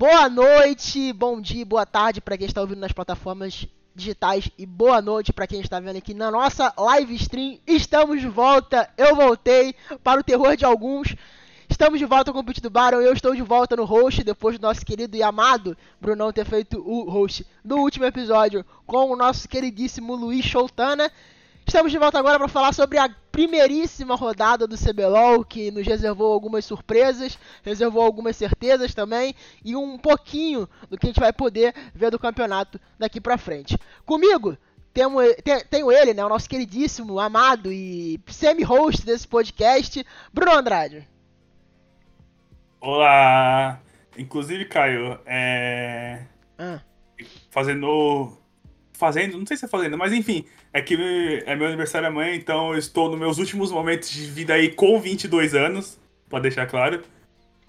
Boa noite, bom dia, boa tarde para quem está ouvindo nas plataformas digitais e boa noite para quem está vendo aqui na nossa live stream. Estamos de volta, eu voltei para o terror de alguns. Estamos de volta com o Pit do Baron, eu estou de volta no host depois do nosso querido e amado Brunão ter feito o host do último episódio com o nosso queridíssimo Luiz Choutana. Estamos de volta agora para falar sobre a primeiríssima rodada do CBLOL, que nos reservou algumas surpresas, reservou algumas certezas também, e um pouquinho do que a gente vai poder ver do campeonato daqui para frente. Comigo, tenho, tenho ele, né, o nosso queridíssimo, amado e semi-host desse podcast, Bruno Andrade. Olá! Inclusive, Caio, é... Ah. Fazendo fazendo, não sei se é fazendo, mas enfim, é que é meu aniversário amanhã, então eu estou nos meus últimos momentos de vida aí com 22 anos, pode deixar claro.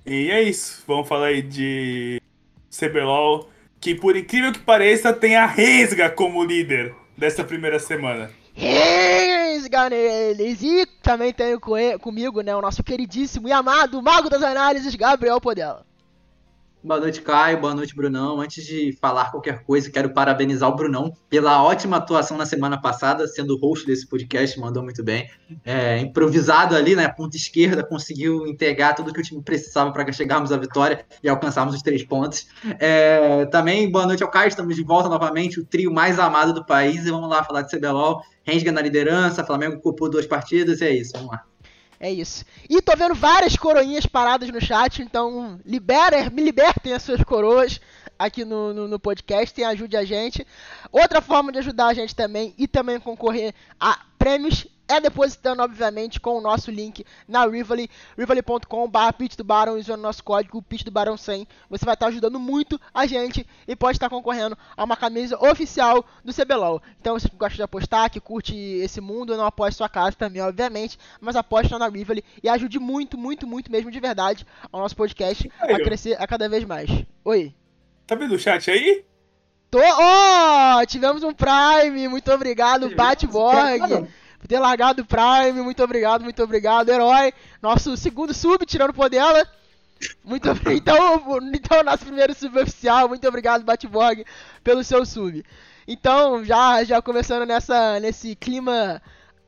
E é isso, vamos falar aí de CBLOL, que por incrível que pareça tem a Resga como líder dessa primeira semana. Resga neles! E também tenho comigo, né, o nosso queridíssimo e amado Mago das Análises, Gabriel Podela. Boa noite, Caio. Boa noite, Brunão. Antes de falar qualquer coisa, quero parabenizar o Brunão pela ótima atuação na semana passada, sendo host desse podcast, mandou muito bem. É, improvisado ali, né? Ponta esquerda, conseguiu integrar tudo que o time precisava para chegarmos à vitória e alcançarmos os três pontos. É, também, boa noite ao Caio. Estamos de volta novamente, o trio mais amado do país. E vamos lá falar de CBLOL. Rensga na liderança, Flamengo ocupou duas partidas, e é isso. Vamos lá. É isso. E tô vendo várias coroinhas paradas no chat, então libera, me libertem as suas coroas aqui no, no, no podcast e ajude a gente. Outra forma de ajudar a gente também e também concorrer a prêmios é depositando, obviamente, com o nosso link na Rivali, rivali.com.br Pit do Barão, usando o nosso código Pit do Barão 100. Você vai estar ajudando muito a gente e pode estar concorrendo a uma camisa oficial do CBLOL. Então, você que gosta de apostar, que curte esse mundo, não aposte sua casa também, obviamente, mas aposte na Rivali e ajude muito, muito, muito mesmo de verdade ao nosso podcast a crescer a cada vez mais. Oi. Tá vendo o chat aí? Tô, oh, tivemos um Prime, muito obrigado, Batborg por ter largado o Prime. Muito obrigado, muito obrigado, herói. Nosso segundo sub, tirando o dela. Muito então, então, nosso primeiro sub oficial. Muito obrigado, Batborg, pelo seu sub. Então, já, já começando nessa, nesse clima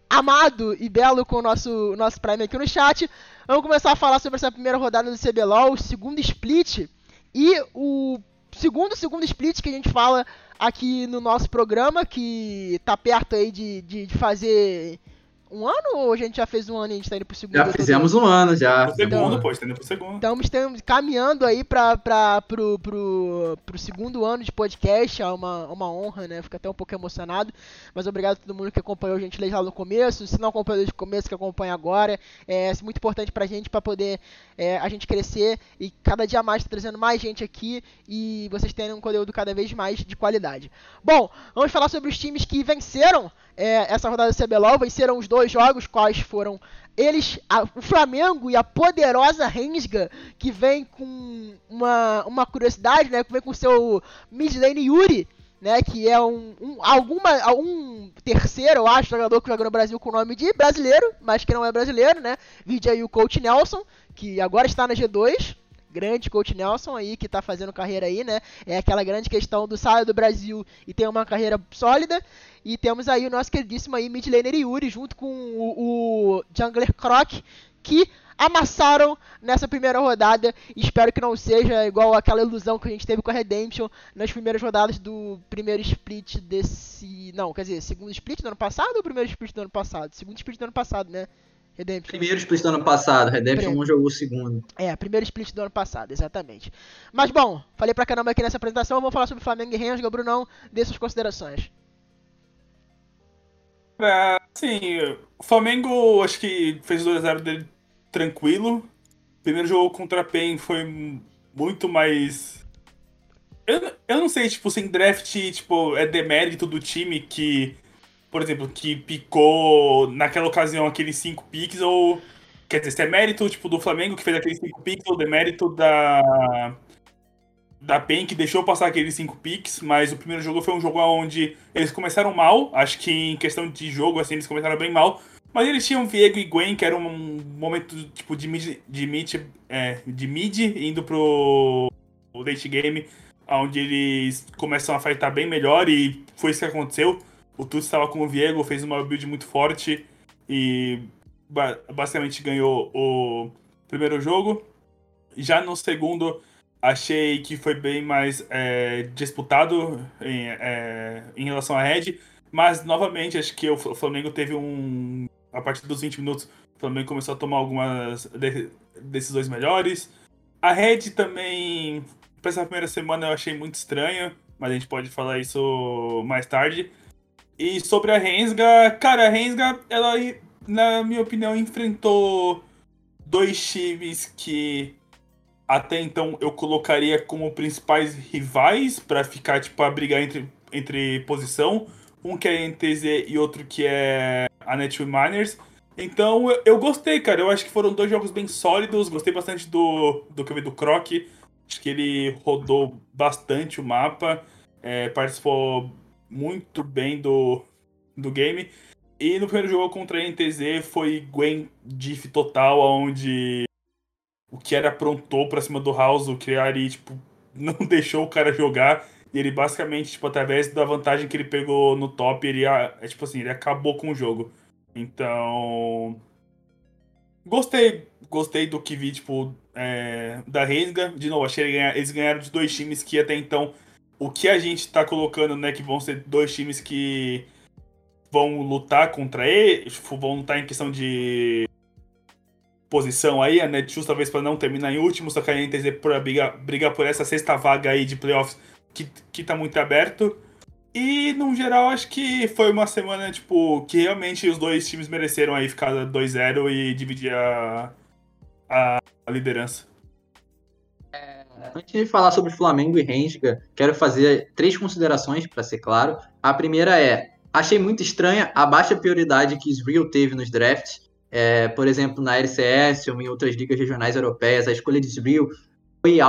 amado e belo com o nosso, nosso Prime aqui no chat. Vamos começar a falar sobre essa primeira rodada do CBLOL, o segundo split e o segundo segundo split que a gente fala aqui no nosso programa, que tá perto aí de, de, de fazer um ano ou a gente já fez um ano e a gente tá indo pro segundo? Já fizemos um ano, já. Pro segundo, então, pô, está indo pro segundo. Então estamos caminhando aí pra, pra, pro, pro, pro segundo ano de podcast, é uma, uma honra, né? Fico até um pouco emocionado, mas obrigado a todo mundo que acompanhou a gente lá no começo, se não acompanhou desde o começo, que acompanha agora, é, é muito importante pra gente, pra poder é, a gente crescer e cada dia mais tá trazendo mais gente aqui e vocês terem um conteúdo cada vez mais de qualidade. Bom, vamos falar sobre os times que venceram é, essa rodada do CBLOL venceram os dois jogos, quais foram eles, a, o Flamengo e a poderosa Rensga, que vem com uma, uma curiosidade, né, que vem com seu mid lane Yuri, né, que é um, um, alguma, um terceiro, eu acho, jogador que joga no Brasil com o nome de brasileiro, mas que não é brasileiro, né, vídeo aí o Coach Nelson, que agora está na G2, grande coach Nelson aí, que tá fazendo carreira aí, né? É aquela grande questão do saio do Brasil e tem uma carreira sólida. E temos aí o nosso queridíssimo aí mid laner Yuri, junto com o, o Jungler Croc, que amassaram nessa primeira rodada. Espero que não seja igual aquela ilusão que a gente teve com a Redemption nas primeiras rodadas do primeiro split desse. Não, quer dizer, segundo split do ano passado ou primeiro split do ano passado? Segundo split do ano passado, né? Redemption. Primeiro split do ano passado, Redemption 1 jogou o segundo. É, primeiro split do ano passado, exatamente. Mas bom, falei pra caramba aqui nessa apresentação, vamos falar sobre Flamengo e Rensga, Brunão, dê suas considerações. É, sim, o Flamengo acho que fez 2x0 dele tranquilo. O primeiro jogo contra a PEN foi muito mais. Eu, eu não sei, tipo, sem draft, tipo, é demérito do time que por exemplo, que picou naquela ocasião aqueles 5 picks, ou. Quer dizer, se é mérito tipo, do Flamengo que fez aqueles 5 picks, ou demérito da. Da PEN que deixou passar aqueles 5 picks, mas o primeiro jogo foi um jogo onde eles começaram mal. Acho que em questão de jogo, assim, eles começaram bem mal. Mas eles tinham Viego e Gwen, que era um momento tipo de mid, de mid, é, de mid indo pro late game, onde eles começam a fightar bem melhor e foi isso que aconteceu. O Tuts estava com o Viego, fez uma build muito forte e basicamente ganhou o primeiro jogo. Já no segundo, achei que foi bem mais é, disputado em, é, em relação à Red, mas novamente acho que o Flamengo teve um. A partir dos 20 minutos, o Flamengo começou a tomar algumas decisões melhores. A Red também, para essa primeira semana, eu achei muito estranha, mas a gente pode falar isso mais tarde. E sobre a Rensga, cara, a Rensga, ela, na minha opinião, enfrentou dois times que até então eu colocaria como principais rivais para ficar, tipo, a brigar entre, entre posição. Um que é a NTZ e outro que é a Netwin Miners. Então eu, eu, gostei, cara. Eu acho que foram dois jogos bem sólidos. Gostei bastante do, do que eu vi do Croc. Acho que ele rodou bastante o mapa. É, participou muito bem do, do game. E no primeiro jogo contra a NTZ foi Gwen diff total, onde o era aprontou pra cima do House, o Criari, tipo, não deixou o cara jogar. E ele basicamente, tipo, através da vantagem que ele pegou no top, ele, é, tipo assim, ele acabou com o jogo. Então. Gostei. Gostei do que vi, tipo, é, da Resga. De novo, achei eles ganharam de dois times que até então. O que a gente tá colocando, né? Que vão ser dois times que vão lutar contra ele, tipo, vão lutar em questão de posição aí, a Netshoes talvez para não terminar em último, só que a NTZ para brigar, brigar por essa sexta vaga aí de playoffs que, que tá muito aberto. E, no geral, acho que foi uma semana, tipo, que realmente os dois times mereceram aí ficar 2-0 e dividir a, a, a liderança. Antes de falar sobre Flamengo e Rensga, quero fazer três considerações, para ser claro. A primeira é, achei muito estranha a baixa prioridade que Israel teve nos drafts. É, por exemplo, na LCS ou em outras ligas regionais europeias, a escolha de Israel foi,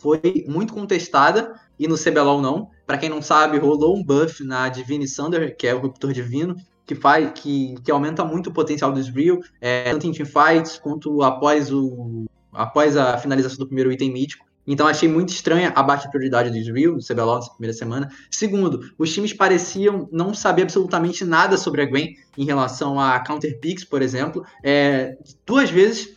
foi muito contestada e no CBLOL não. Para quem não sabe, rolou um buff na Divine Thunder, que é o Ruptor Divino, que faz que, que aumenta muito o potencial do Israel, é, tanto em teamfights quanto após, o, após a finalização do primeiro item mítico. Então achei muito estranha a baixa prioridade do Israel, do CBLOL nessa primeira semana. Segundo, os times pareciam não saber absolutamente nada sobre a Gwen em relação a counter picks, por exemplo. É, duas vezes,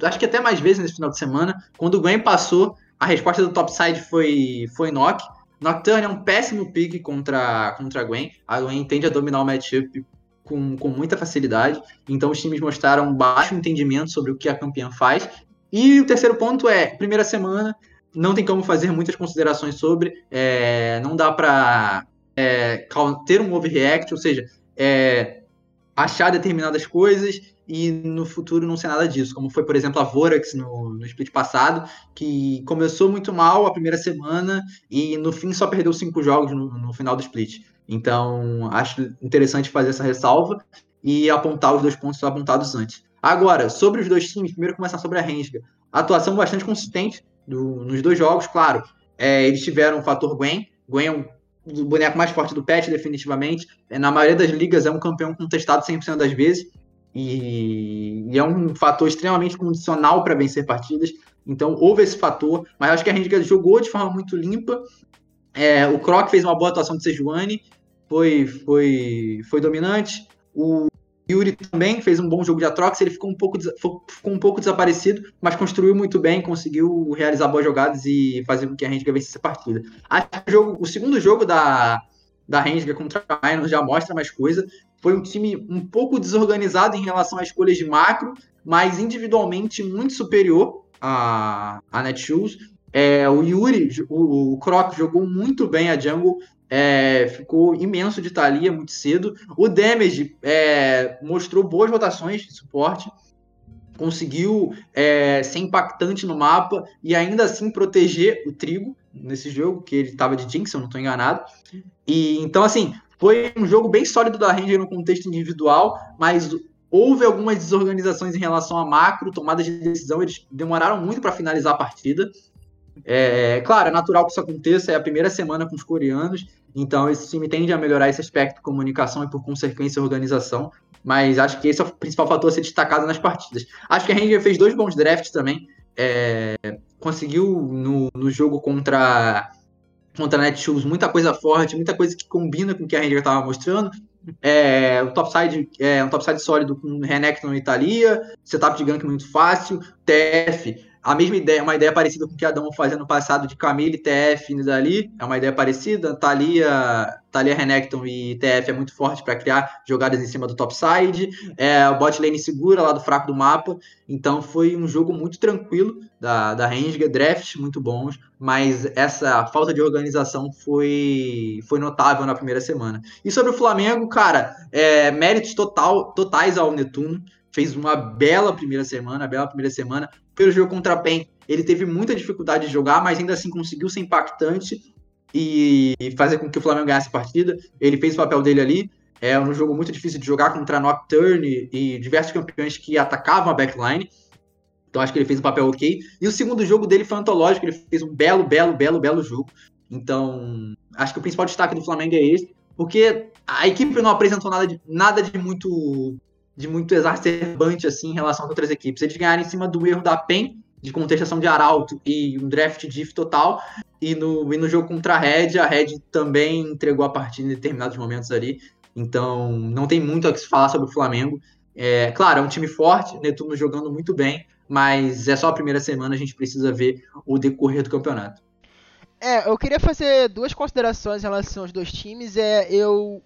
acho que até mais vezes nesse final de semana, quando o Gwen passou, a resposta do topside foi, foi Nock. Nocturne é um péssimo pick contra, contra a Gwen. A Gwen tende a dominar o matchup com, com muita facilidade. Então os times mostraram baixo entendimento sobre o que a campeã faz. E o terceiro ponto é, primeira semana, não tem como fazer muitas considerações sobre. É, não dá para é, ter um overreact, ou seja, é, achar determinadas coisas e no futuro não ser nada disso, como foi, por exemplo, a Vorax no, no split passado, que começou muito mal a primeira semana e no fim só perdeu cinco jogos no, no final do split. Então, acho interessante fazer essa ressalva e apontar os dois pontos apontados antes. Agora, sobre os dois times, primeiro começar sobre a Rensga. Atuação bastante consistente do, nos dois jogos, claro. É, eles tiveram o fator Gwen. Gwen é um o boneco mais forte do patch, definitivamente. É, na maioria das ligas é um campeão contestado 100% das vezes. E, e, é um fator extremamente condicional para vencer partidas. Então houve esse fator, mas acho que a Rendiga jogou de forma muito limpa. É, o Croc fez uma boa atuação de Sejuani, foi, foi, foi dominante. O Yuri também fez um bom jogo de Atrox, ele ficou um pouco, ficou um pouco desaparecido, mas construiu muito bem, conseguiu realizar boas jogadas e fazer com que a Rendiga vencesse a partida. Acho que o, jogo, o segundo jogo da, da Rendiga contra a Minor já mostra mais coisa. Foi um time um pouco desorganizado em relação às escolhas de macro, mas individualmente muito superior a, a Netshoes. É, o Yuri, o, o Croc jogou muito bem a jungle, é, ficou imenso de Thalia muito cedo. O Damage é, mostrou boas rotações de suporte, conseguiu é, ser impactante no mapa e ainda assim proteger o Trigo nesse jogo, que ele estava de Jinx, se eu não estou enganado. E então, assim, foi um jogo bem sólido da Ranger no contexto individual, mas houve algumas desorganizações em relação a macro, tomadas de decisão, eles demoraram muito para finalizar a partida. É, claro, é natural que isso aconteça, é a primeira semana com os coreanos, então esse time tende a melhorar esse aspecto comunicação e por consequência organização, mas acho que esse é o principal fator a ser destacado nas partidas. Acho que a Ranger fez dois bons drafts também, é, conseguiu no, no jogo contra contra a Netshoes muita coisa forte, muita coisa que combina com o que a Ranger estava mostrando. É, o topside é um topside sólido com Renekton e Italia, setup de gank muito fácil, TF a mesma ideia, uma ideia parecida com o que Adão fazia no passado de Camille, TF e dali, é uma ideia parecida. Thalia, Thalia Renekton e TF é muito forte para criar jogadas em cima do topside. É, o bot lane segura lá do fraco do mapa. Então foi um jogo muito tranquilo da, da Rengar, drafts muito bons, mas essa falta de organização foi, foi notável na primeira semana. E sobre o Flamengo, cara, é, méritos total, totais ao Netuno fez uma bela primeira semana, bela primeira semana. Pelo jogo contra a PEN, ele teve muita dificuldade de jogar, mas ainda assim conseguiu ser impactante e fazer com que o Flamengo ganhasse a partida. Ele fez o papel dele ali. É um jogo muito difícil de jogar contra a Nocturne e diversos campeões que atacavam a backline. Então acho que ele fez um papel ok. E o segundo jogo dele foi antológico, ele fez um belo, belo, belo, belo jogo. Então, acho que o principal destaque do Flamengo é esse, porque a equipe não apresentou nada de, nada de muito de muito exacerbante assim em relação às outras equipes. Eles ganharam em cima do erro da PEN, de contestação de Arauto e um draft diff total. E no, e no jogo contra a Red, a Red também entregou a partida em determinados momentos ali. Então, não tem muito a que se falar sobre o Flamengo. É, claro, é um time forte, Netuno jogando muito bem, mas é só a primeira semana, a gente precisa ver o decorrer do campeonato. É, eu queria fazer duas considerações em relação aos dois times. É, eu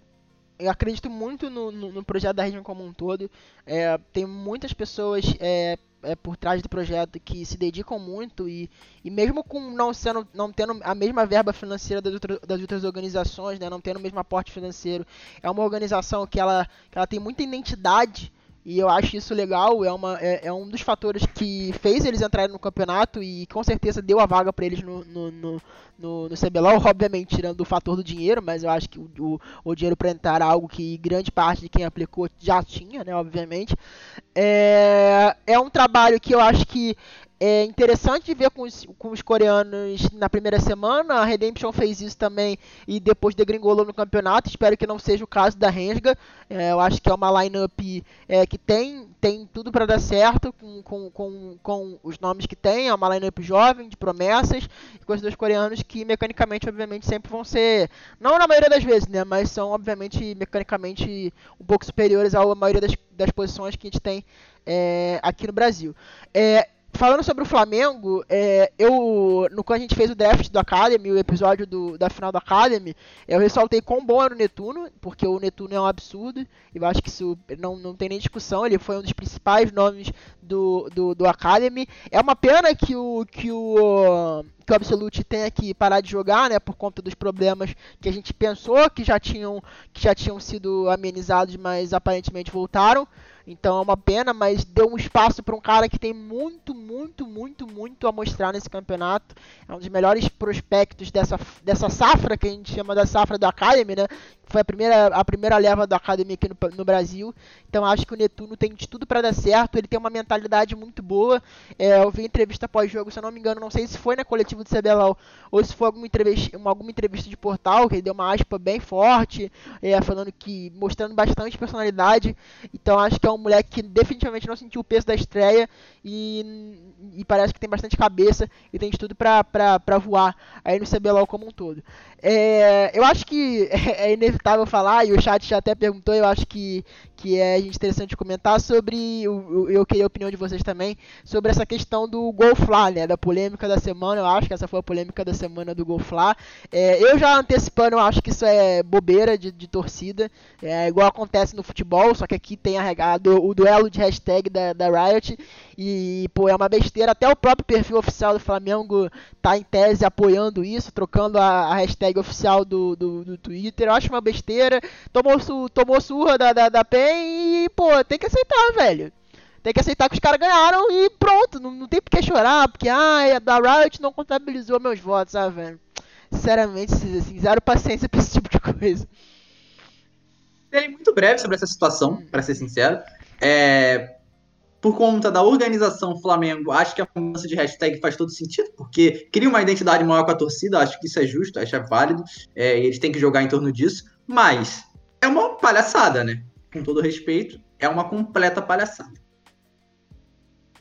eu acredito muito no, no, no, projeto da região como um todo. É, tem muitas pessoas é, é, por trás do projeto que se dedicam muito e, e mesmo com não sendo não tendo a mesma verba financeira das, outras, das outras organizações, né, não tendo o mesmo aporte financeiro, é uma organização que ela, que ela tem muita identidade e eu acho isso legal, é, uma, é, é, um dos fatores que fez eles entrarem no campeonato e com certeza deu a vaga para eles no, no, no, no, no CBLOL, obviamente tirando o fator do dinheiro, mas eu acho que o, o, o dinheiro para entrar era algo que grande parte de quem aplicou já tinha, né, obviamente. É, é um trabalho que eu acho que é interessante ver com os, com os coreanos na primeira semana. A Redemption fez isso também e depois degringolou no campeonato. Espero que não seja o caso da Rensga. É, eu acho que é uma lineup é, que tem, tem tudo para dar certo com, com, com, com, os nomes que tem. É uma lineup jovem, de promessas, com os dois coreanos que mecanicamente, obviamente, sempre vão ser, não na maioria das vezes, né, mas são, obviamente, mecanicamente um pouco superiores à maioria das, das posições que a gente tem é, aqui no Brasil. É, falando sobre o Flamengo, é, eu no quando a gente fez o draft do Academy, o episódio do, da final do Academy, eu ressaltei quão bom era o Netuno, porque o Netuno é um absurdo, eu acho que isso não, não tem nem discussão, ele foi um dos principais nomes do, do, do Academy. É uma pena que o que o que o Absolute tenha que parar de jogar, né, por conta dos problemas que a gente pensou que já tinham que já tinham sido amenizados, mas aparentemente voltaram. Então é uma pena, mas deu um espaço para um cara que tem muito, muito, muito, muito a mostrar nesse campeonato. É um dos melhores prospectos dessa, dessa safra que a gente chama da safra do Academy, né? Foi a primeira, a primeira leva do Academy aqui no, no Brasil. Então acho que o Netuno tem de tudo para dar certo. Ele tem uma mentalidade muito boa. É, eu vi entrevista pós-jogo, se eu não me engano, não sei se foi na coletiva do CBLOL ou se foi alguma entrevista, uma, alguma entrevista de portal, que ele deu uma aspa bem forte, é, falando que mostrando bastante personalidade. Então acho que é um moleque que definitivamente não sentiu o peso da estreia e, e parece que tem bastante cabeça e tem de tudo pra voar aí no CBLOL como um todo. É, eu acho que é inevitável falar, e o chat já até perguntou, eu acho que, que é interessante comentar sobre, eu, queria a opinião de vocês também, sobre essa questão do Golfla, né, da polêmica da semana, eu acho que essa foi a polêmica da semana do Golfla. É, eu já antecipando, eu acho que isso é bobeira de, de torcida, é igual acontece no futebol, só que aqui tem a, do, o duelo de hashtag da, da Riot, e, pô, é uma besteira, até o próprio perfil oficial do Flamengo tá em tese apoiando isso, trocando a, a hashtag oficial do, do, do, Twitter. Eu acho uma besteira. Tomou, su, tomou surra da, da, da PEN e, pô, tem que aceitar, velho. Tem que aceitar que os caras ganharam e pronto. Não, não tem por que chorar, porque, ah, a da Riot não contabilizou meus votos, ah, velho. Sinceramente, assim, zero paciência pra esse tipo de coisa. Serei muito breve sobre essa situação, para ser sincero. É, por conta da organização Flamengo, acho que a mudança de hashtag faz todo sentido, porque cria uma identidade maior com a torcida, acho que isso é justo, acho é válido, é, e eles têm que jogar em torno disso, mas é uma palhaçada, né? Com todo respeito, é uma completa palhaçada.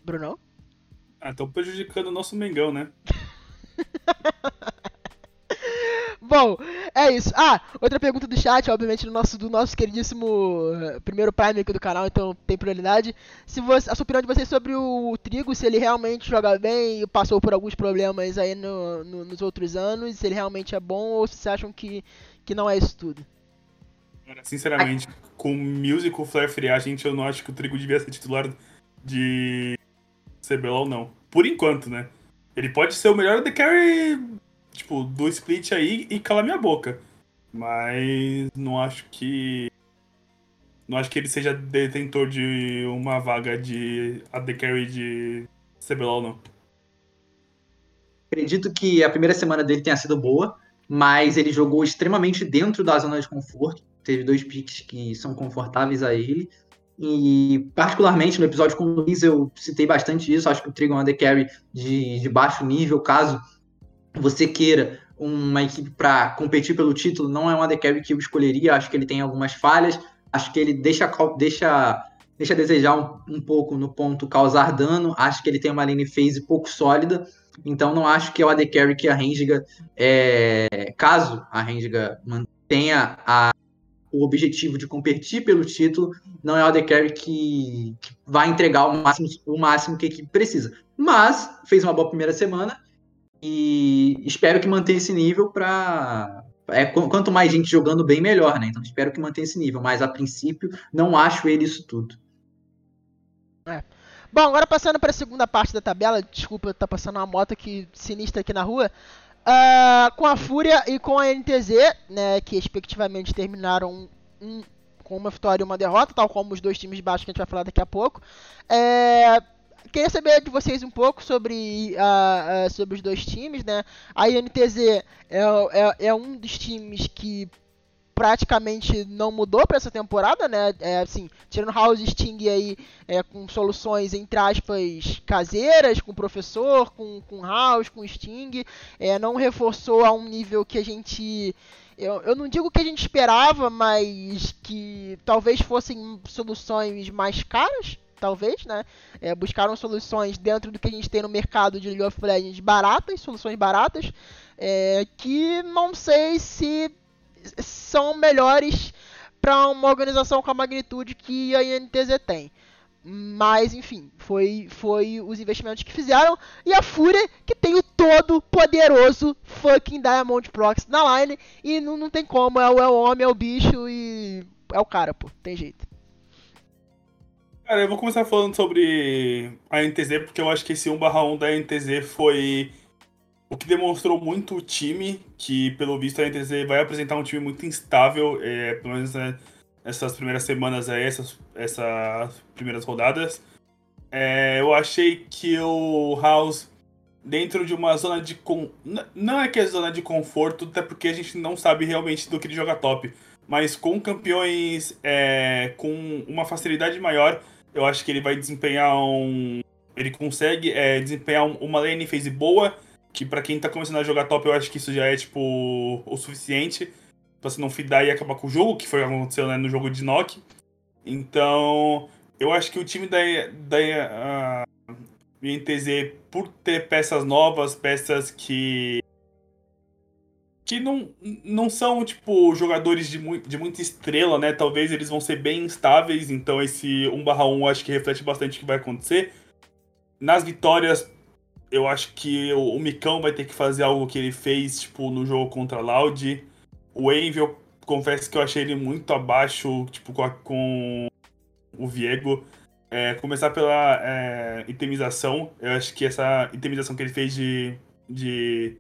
Bruno? Ah, estão prejudicando o nosso Mengão, né? Bom, é isso. Ah, outra pergunta do chat, obviamente, do nosso, do nosso queridíssimo uh, primeiro Prime aqui do canal, então tem prioridade. Se você, a sua opinião de vocês sobre o, Trigo, se ele realmente joga bem e passou por alguns problemas aí no, no, nos outros anos, se ele realmente é bom ou se vocês acham que, que não é isso tudo? Sinceramente, com o Musical Flare Free gente, eu não acho que o Trigo devia ser titular de CBLOL, não. Por enquanto, né? Ele pode ser o melhor de carry tipo, do split aí e calar minha boca. Mas não acho que. Não acho que ele seja detentor de uma vaga de AD Carry de CBLOL, não. Acredito que a primeira semana dele tenha sido boa, mas ele jogou extremamente dentro da zona de conforto. Teve dois picks que são confortáveis a ele. E, particularmente, no episódio com o Luiz, eu citei bastante isso. Acho que o Trigon Carry de, de baixo nível, caso você queira uma equipe para competir pelo título, não é um AD Carry que eu escolheria. Acho que ele tem algumas falhas. Acho que ele deixa, deixa, deixa a desejar um, um pouco no ponto causar dano. Acho que ele tem uma lane phase pouco sólida. Então não acho que é o AD Carry que a Rendiga, é, caso a Rendiga mantenha a, o objetivo de competir pelo título, não é o AD Carry que, que vai entregar o máximo, o máximo que a equipe precisa. Mas fez uma boa primeira semana e espero que mantenha esse nível para. É, quanto mais gente jogando bem, melhor, né? Então espero que mantenha esse nível. Mas a princípio, não acho ele isso tudo. É. Bom, agora passando para a segunda parte da tabela. Desculpa, tá passando uma moto aqui sinistra aqui na rua. Uh, com a Fúria e com a NTZ, né, que respectivamente terminaram um, com uma vitória e uma derrota, tal como os dois times de baixo que a gente vai falar daqui a pouco. É, queria saber de vocês um pouco sobre, uh, uh, sobre os dois times, né? A INTZ é, é, é um dos times que praticamente não mudou para essa temporada, né? É, assim, tirando House Sting aí é, com soluções entre aspas caseiras, com professor, com, com House, com Sting, é, não reforçou a um nível que a gente eu, eu não digo que a gente esperava, mas que talvez fossem soluções mais caras, talvez, né? É, buscaram soluções dentro do que a gente tem no mercado de League of Legends baratas, soluções baratas, é, que não sei se são melhores para uma organização com a magnitude que a INTZ tem. Mas, enfim, foi, foi os investimentos que fizeram. E a Fúria, que tem o todo poderoso fucking Diamond Prox na line. E não, não tem como, é o, é o homem, é o bicho e é o cara, pô. Tem jeito. Cara, eu vou começar falando sobre a NTZ, porque eu acho que esse 1/1 da NTZ foi o que demonstrou muito o time, que pelo visto a NTZ vai apresentar um time muito instável, é, pelo menos né, essas primeiras semanas aí, essas, essas primeiras rodadas. É, eu achei que o House, dentro de uma zona de. Con... Não é que é zona de conforto, até porque a gente não sabe realmente do que ele joga top. Mas com campeões é, com uma facilidade maior, eu acho que ele vai desempenhar um. Ele consegue é, desempenhar uma lane phase boa, que para quem tá começando a jogar top, eu acho que isso já é, tipo, o suficiente pra você não fidar e acabar com o jogo, que foi o que aconteceu né, no jogo de Nock. Então, eu acho que o time da, da uh, INTZ, por ter peças novas, peças que que não, não são, tipo, jogadores de, mu de muita estrela, né? Talvez eles vão ser bem instáveis, então esse 1 1 acho que reflete bastante o que vai acontecer. Nas vitórias, eu acho que o, o Micão vai ter que fazer algo que ele fez, tipo, no jogo contra a Loud. O Envy, eu confesso que eu achei ele muito abaixo, tipo, com, a, com o Viego. É, começar pela é, itemização, eu acho que essa itemização que ele fez de, de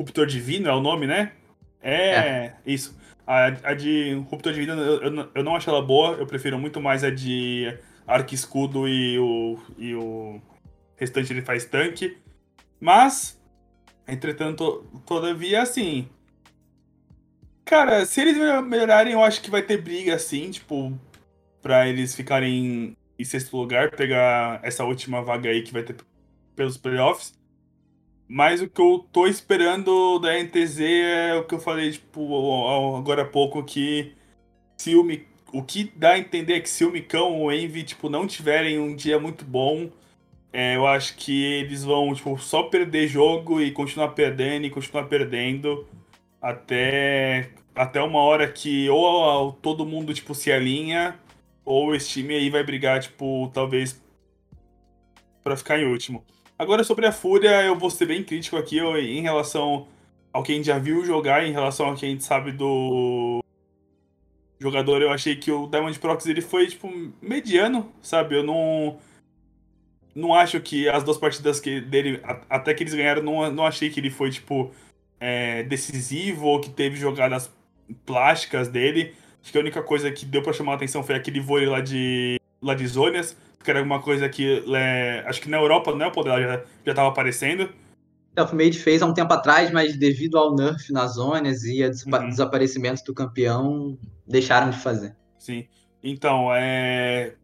Ruptor Divino é o nome, né? É, é. isso. A, a, de Ruptor Divino eu, eu, eu, não acho ela boa, eu prefiro muito mais a de Arco Escudo e o, e o restante ele faz tanque. Mas, entretanto, todavia, assim. Cara, se eles melhorarem, eu acho que vai ter briga, assim, tipo, pra eles ficarem em sexto lugar, pegar essa última vaga aí que vai ter pelos playoffs. Mas o que eu tô esperando da NTZ é o que eu falei, tipo, agora há pouco, que se o, o que dá a entender é que se o Micão ou o Envy, tipo, não tiverem um dia muito bom, É, eu acho que eles vão tipo, só perder jogo e continuar perdendo e continuar perdendo até, até uma hora que ou todo mundo tipo, se alinha ou esse time aí vai brigar, tipo, talvez para ficar em último. Agora sobre a Fúria, eu vou ser bem crítico aqui em relação ao que a gente já viu jogar, em relação ao que a gente sabe do jogador. Eu achei que o Diamond Prox ele foi tipo mediano, sabe? Eu não não acho que as duas partidas que dele até que eles ganharam, não, não achei que ele foi tipo é, decisivo ou que teve jogadas plásticas dele. Acho que a única coisa que deu para chamar a atenção foi aquele vôlei lá de lá de Zonias que era alguma coisa que é, acho que na Europa né, o poder já, já tava aparecendo. Selfmade fez há um tempo atrás, mas devido ao nerf nas zonas e ao uhum. desaparecimento do campeão, deixaram de fazer. Sim. Então, é.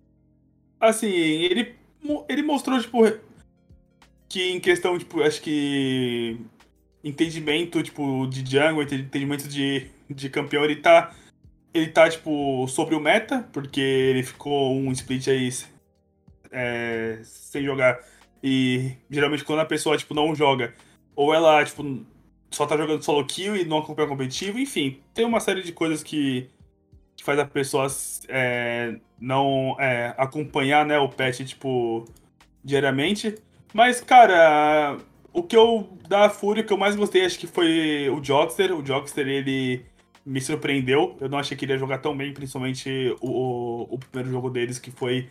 Assim, ele, ele mostrou, tipo, que em questão, tipo, acho que. Entendimento, tipo, de jungle, entendimento de, de campeão, ele tá. Ele tá, tipo, sobre o meta, porque ele ficou um split aí é, sem jogar. E geralmente quando a pessoa, tipo, não joga, ou ela, tipo, só tá jogando solo kill e não acompanha competitivo, enfim, tem uma série de coisas que, que faz a pessoa é, não é, acompanhar, né, o patch, tipo, diariamente. Mas, cara, o que eu, da Fúria, que eu mais gostei, acho que foi o Jogster. O Jogster, ele me surpreendeu. Eu não achei que ele ia jogar tão bem, principalmente o, o, o primeiro jogo deles, que foi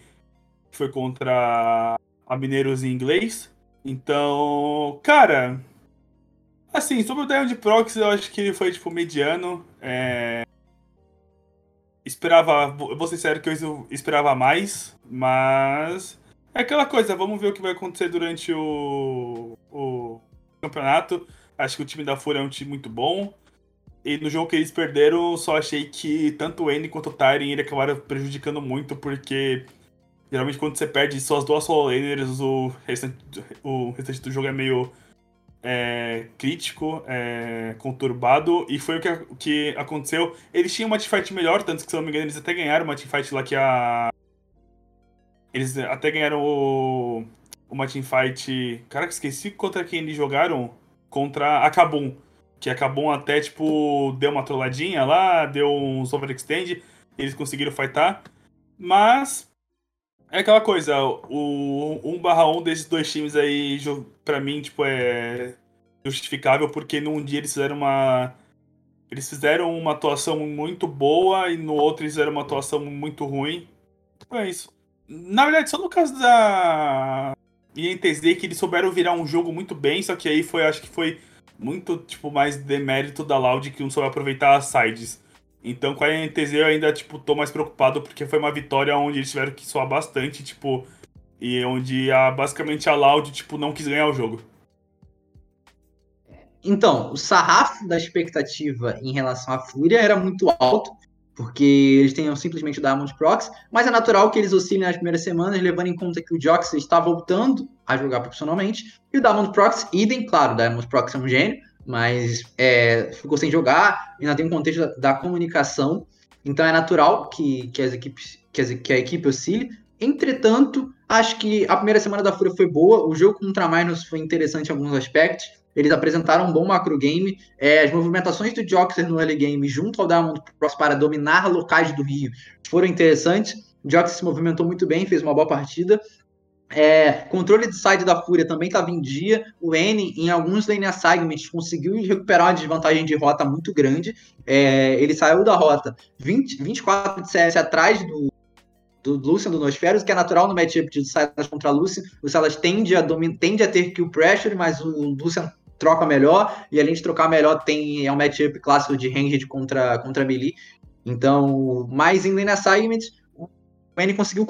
que foi contra a Mineiros em inglês. Então, cara, assim, sobre o Diamond Proxy, eu acho que ele foi, tipo, mediano. É... Esperava, vou ser sincero que eu esperava mais, mas é aquela coisa, vamos ver o que vai acontecer durante o, o campeonato. Acho que o time da Fúria é um time muito bom. E no jogo que eles perderam, só achei que tanto o N quanto o Tyrion ele acabaram prejudicando muito, porque Geralmente quando você perde suas duas solo laners, o restante, o restante do jogo é meio é, crítico, é, conturbado, e foi o que, que aconteceu. Eles tinham uma teamfight melhor, tanto que se não me engano eles até ganharam uma teamfight lá que a... Eles até ganharam o... uma teamfight... Caraca, esqueci contra quem eles jogaram. Contra a Kabum. Que a Kabum até, tipo, deu uma trolladinha lá, deu um overextend, eles conseguiram fightar. Mas é aquela coisa, o 1 barra 1 desses dois times aí, pra mim, tipo, é justificável, porque num dia eles fizeram uma. Eles fizeram uma atuação muito boa e no outro eles fizeram uma atuação muito ruim. Então é isso. Na verdade, só no caso da INTZ que eles souberam virar um jogo muito bem, só que aí foi, acho que foi muito, tipo, mais demérito da Loud que não soube aproveitar as sides. Então com a NTZ eu ainda, tipo, tô mais preocupado porque foi uma vitória onde eles tiveram que soar bastante, tipo, e onde a, basicamente a Loud, tipo, não quis ganhar o jogo. Então, o sarrafo da expectativa em relação à Fúria era muito alto, porque eles têm simplesmente o Diamond Prox, mas é natural que eles oscilem nas primeiras semanas, levando em conta que o Jox está voltando a jogar profissionalmente, e o Diamond Prox, idem, claro, o Diamond Prox é um gênio, mas é, ficou sem jogar, ainda tem um contexto da, da comunicação, então é natural que, que, as equipes, que, as, que a equipe oscile. Entretanto, acho que a primeira semana da Fúria foi boa, o jogo contra a Minus foi interessante em alguns aspectos, eles apresentaram um bom macro game, é, as movimentações do Joxer no early game junto ao Diamond Cross para dominar locais do Rio foram interessantes, o Joxer se movimentou muito bem, fez uma boa partida, é, controle de side da Fúria também estava em dia. O N, em alguns lane assignments, conseguiu recuperar uma desvantagem de rota muito grande. É, ele saiu da rota 20, 24 de CS atrás do, do Lucian do Nosferos, que é natural no matchup de Silas contra Lucian. O Silas tende a, domin, tende a ter kill pressure, mas o Lucian troca melhor. E além de trocar melhor, tem é um matchup clássico de ranged contra, contra melee. Então, mais em lane assignments, o N conseguiu,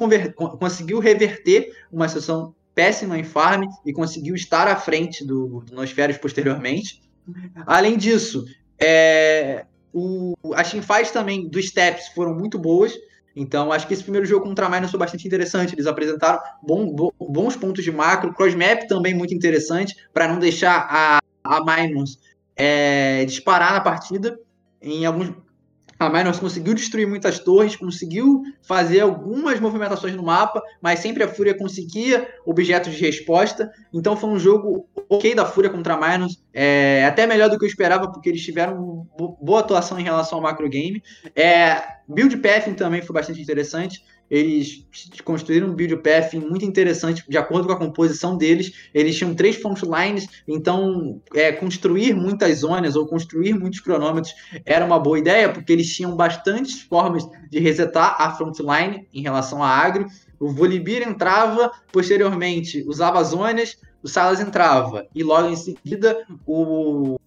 conseguiu reverter uma situação péssima em farm e conseguiu estar à frente do, do Nosferos posteriormente. Além disso, é, o, as teamfights também dos Steps foram muito boas. Então, acho que esse primeiro jogo contra a Minus foi bastante interessante. Eles apresentaram bom, bons pontos de macro. Crossmap também muito interessante, para não deixar a, a é, disparar na partida. Em alguns, A Miners conseguiu destruir muitas torres, conseguiu fazer algumas movimentações no mapa, mas sempre a Fúria conseguia objetos de resposta. Então foi um jogo ok da Fúria contra a Miners, é, até melhor do que eu esperava, porque eles tiveram boa atuação em relação ao macro game. É, build pathing também foi bastante interessante. Eles construíram um build path muito interessante, de acordo com a composição deles. Eles tinham três front lines, então é, construir muitas zonas ou construir muitos cronômetros era uma boa ideia, porque eles tinham bastantes formas de resetar a front line em relação à agro. O Volibear entrava, posteriormente usava zonas, o Salas entrava, e logo em seguida o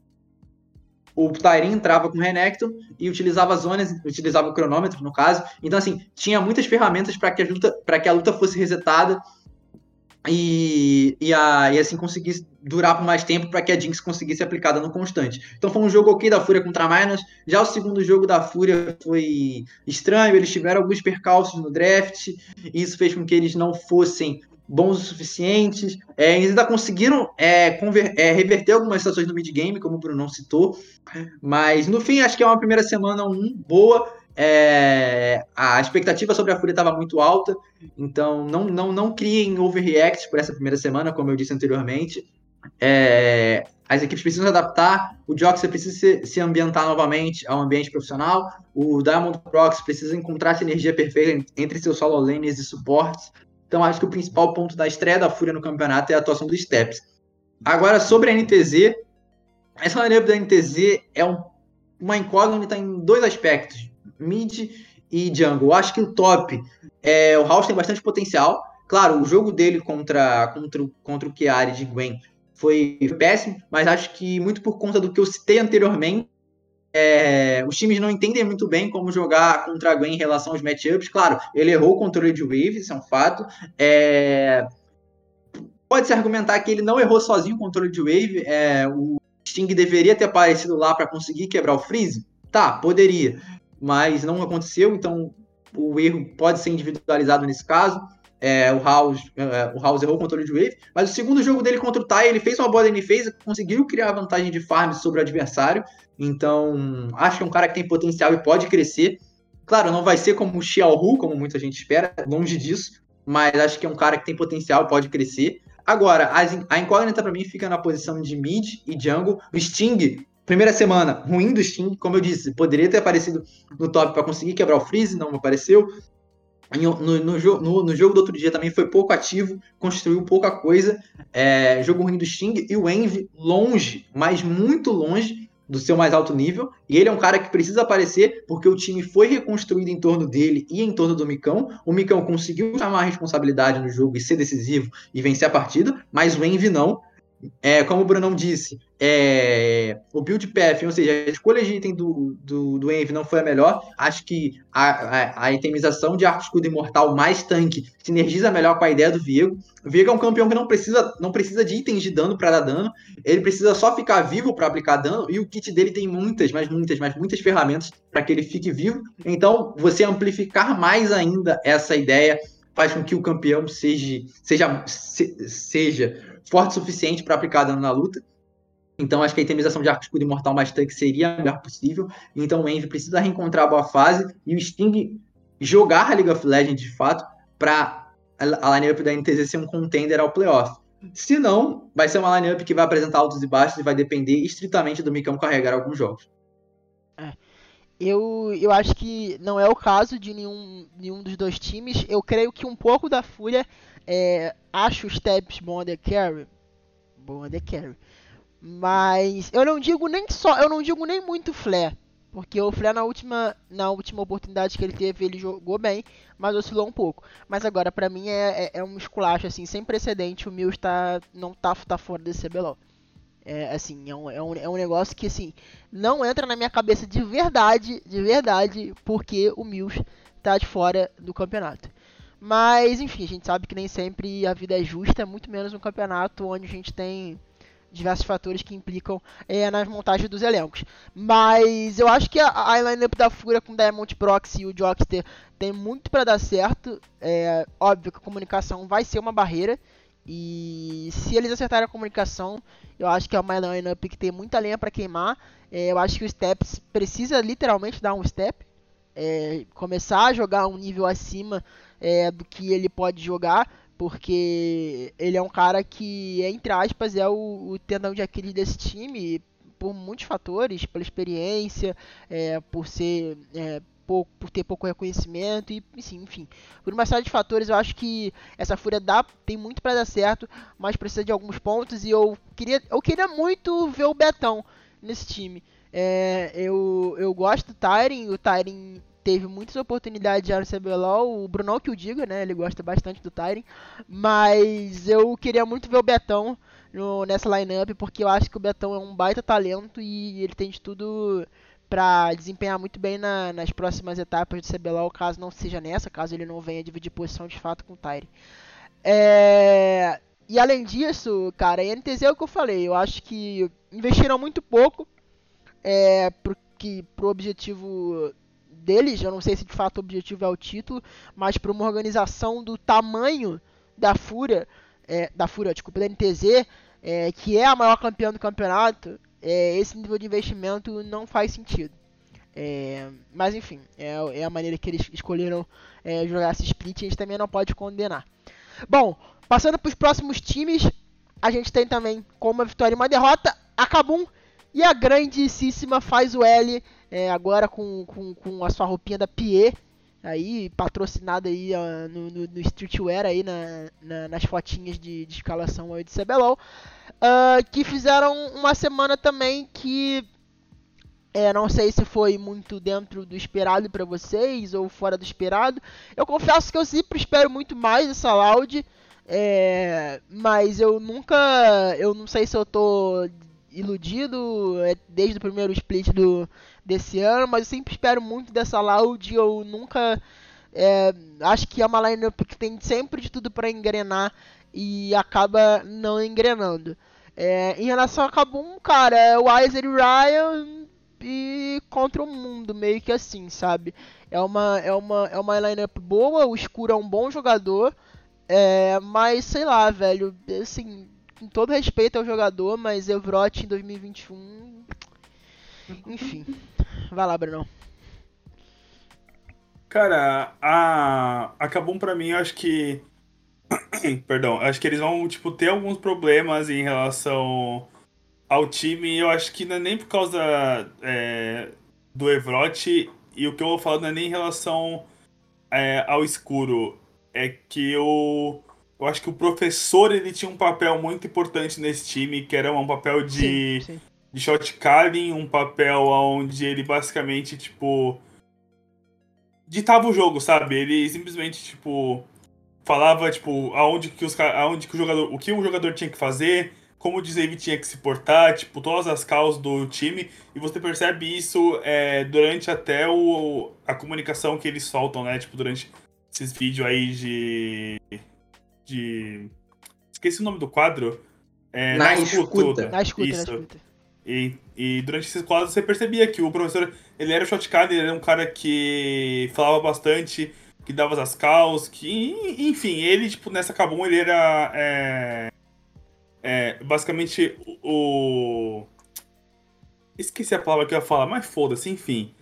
o Tyrion entrava com o Renekton e utilizava zonas, utilizava o cronômetro, no caso. Então, assim, tinha muitas ferramentas para que, a luta, que a luta fosse resetada e, e, a, e assim conseguisse durar por mais tempo para que a Jinx conseguisse aplicar dano constante. Então foi um jogo ok da Fúria contra a Minos. Já o segundo jogo da Fúria foi estranho, eles tiveram alguns percalços no draft, e isso fez com que eles não fossem bons o suficientes. É, eles ainda conseguiram é, conver, é, reverter algumas situações no mid-game, como o Bruno citou. Mas no fim, acho que é uma primeira semana um, boa. É, a expectativa sobre a Fúria estava muito alta, então não, não, não criem overreact por essa primeira semana, como eu disse anteriormente. É, as equipes precisam se adaptar, o Jox precisa se, se, ambientar novamente ao ambiente profissional, o Diamond Prox precisa encontrar essa energia perfeita entre seus solo lanes e suportes, então acho que o principal ponto da estreia da Fúria no campeonato é a atuação dos Steps. Agora, sobre a NTZ, essa lineup da NTZ é um, uma incógnita em dois aspectos, mid e jungle. Eu acho que o top, é, o House tem bastante potencial. Claro, o jogo dele contra, contra, contra o Chiari de Gwen foi péssimo, mas acho que muito por conta do que eu citei anteriormente, é, os times não entendem muito bem como jogar contra a Gwen em relação aos matchups. Claro, ele errou o controle de Wave, isso é um fato. É, Pode-se argumentar que ele não errou sozinho o controle de Wave. É, o Sting deveria ter aparecido lá para conseguir quebrar o Freeze? Tá, poderia. Mas não aconteceu, então o erro pode ser individualizado nesse caso. É, o, House, é, o House errou o controle de Wave, mas o segundo jogo dele contra o Tai, ele fez uma boa fez conseguiu criar vantagem de farm sobre o adversário. Então, acho que é um cara que tem potencial e pode crescer. Claro, não vai ser como o Xiaohu, como muita gente espera, longe disso, mas acho que é um cara que tem potencial pode crescer. Agora, a incógnita para mim fica na posição de mid e jungle. O Sting, primeira semana, ruim do Sting, como eu disse, poderia ter aparecido no top para conseguir quebrar o freeze, não apareceu. No, no, no, no, jogo do outro dia também foi pouco ativo, construiu pouca coisa. É, jogo ruim do Sting e o Envy longe, mas muito longe do seu mais alto nível, e ele é um cara que precisa aparecer porque o time foi reconstruído em torno dele e em torno do Micão. O Micão conseguiu chamar a responsabilidade no jogo e ser decisivo e vencer a partida, mas o Envy não. É, como o Brunão disse, é, o build path, ou seja, a escolha de item do, do, do Envy não foi a melhor. Acho que a, a, a itemização de arco escudo imortal mais tanque sinergiza melhor com a ideia do Viego. O Viego é um campeão que não precisa, não precisa de itens de dano para dar dano, ele precisa só ficar vivo para aplicar dano, e o kit dele tem muitas, mas muitas, mas muitas ferramentas para que ele fique vivo. Então, você amplificar mais ainda essa ideia faz com que o campeão seja, seja, seja forte o suficiente para aplicar dano na luta. Então, acho que a itemização de arco escudo imortal mais tanque seria a melhor possível. Então, o Envy precisa reencontrar a boa fase e o Sting jogar a League of Legends de fato para a lineup da NTZ ser um contender ao playoff. Se não, vai ser uma lineup que vai apresentar altos e baixos e vai depender estritamente do Micão carregar alguns jogos. É. Eu, eu acho que não é o caso de nenhum, nenhum dos dois times. Eu creio que um pouco da Fúria é, acho os Steps bom de carry. Bom de carry. Mas eu não digo nem só, eu não digo nem muito Flare. Porque o Flare na última, na última oportunidade que ele teve, ele jogou bem, mas oscilou um pouco. Mas agora, para mim, é, é, é, um esculacho, assim, sem precedente. O Mills tá, não tá, tá fora desse CBLOL. É, assim, é um, é, um, é um negócio que, assim, não entra na minha cabeça de verdade, de verdade, porque o Mills tá de fora do campeonato. Mas, enfim, a gente sabe que nem sempre a vida é justa, muito menos um campeonato onde a gente tem diversos fatores que implicam é, nas montagens dos elencos. Mas eu acho que a, a lineup da Fúria com Diamond Proxy e o Jockster tem muito para dar certo. É óbvio que a comunicação vai ser uma barreira. E se eles acertarem a comunicação, eu acho que é uma lineup que tem muita lenha para queimar. É, eu acho que o Steps precisa literalmente dar um step. É, começar a jogar um nível acima é, do que ele pode jogar, porque ele é um cara que, entre aspas, é o, o tendão de Aquiles desse time, por muitos fatores, pela experiência, é, por ser é, pouco, por ter pouco reconhecimento e sim, enfim, por uma série de fatores eu acho que essa fúria dá tem muito para dar certo, mas precisa de alguns pontos e eu queria eu queria muito ver o Betão nesse time. É, eu, eu gosto do Tyren, o Tyren teve muitas oportunidades já no CBLOL, o Brunão que o diga, né? Ele gosta bastante do Tyren, mas eu queria muito ver o Betão no, nessa lineup, porque eu acho que o Betão é um baita talento e ele tem de tudo para desempenhar muito bem na, nas próximas etapas do CBLOL, caso não seja nessa, caso ele não venha dividir posição de fato com o Tyre. É... E além disso, cara, a NTZ é o que eu falei, eu acho que investiram muito pouco é, pro, que, pro objetivo deles, eu não sei se de fato o objetivo é o título, mas para uma organização do tamanho da Fúria, é, da Fúria, desculpa, da NTZ, é, que é a maior campeã do campeonato, é, esse nível de investimento não faz sentido. É, mas enfim, é, é, a maneira que eles escolheram é, jogar esse split, a gente também não pode condenar. Bom, passando para os próximos times, a gente tem também com uma vitória e uma derrota, a Kabum e a grandíssima faz o L é, agora com, com, com a sua roupinha da Pie, aí patrocinada aí uh, no, no, no, streetwear aí na, na, nas fotinhas de, de escalação aí de CBLOL, uh, que fizeram uma semana também que é, não sei se foi muito dentro do esperado para vocês ou fora do esperado. Eu confesso que eu sempre espero muito mais essa Loud, é, mas eu nunca, eu não sei se eu tô iludido é, desde o primeiro split do, desse ano, mas eu sempre espero muito dessa Loud. Eu nunca. É, acho que é uma lineup que tem sempre de tudo para engrenar e acaba não engrenando. É, em relação a Kabum, cara, é o Weiser e Ryan e contra o mundo, meio que assim, sabe? É uma, é uma, é uma lineup boa, o Escuro é um bom jogador, é, mas sei lá, velho, assim, com todo respeito ao jogador, mas Evrot em 2021. Enfim. Vai lá, Bruno. Cara, a. Acabou pra mim, eu acho que. Perdão, acho que eles vão, tipo, ter alguns problemas em relação ao time. Eu acho que não é nem por causa é, do Evrot. E o que eu vou falar não é nem em relação é, ao escuro. É que eu. Eu acho que o professor ele tinha um papel muito importante nesse time, que era um papel de, sim, sim. de shot calling, um papel onde ele basicamente, tipo, ditava o jogo, sabe? Ele simplesmente, tipo, falava, tipo, aonde que, os, aonde que o jogador, o que o jogador tinha que fazer, como o Dizave tinha que se portar, tipo, todas as causas do time, e você percebe isso é, durante até o, a comunicação que eles soltam, né? Tipo, durante esses vídeos aí de de. Esqueci o nome do quadro. É, na, na escuta. escuta. Na escuta, Isso. na escuta. E, e durante esses quadros você percebia que o professor, ele era shotcard, ele era um cara que falava bastante, que dava as calls, que, enfim, ele, tipo, nessa Kabum, ele era, é, é, basicamente, o... Esqueci a palavra que eu ia falar, mas foda-se, enfim.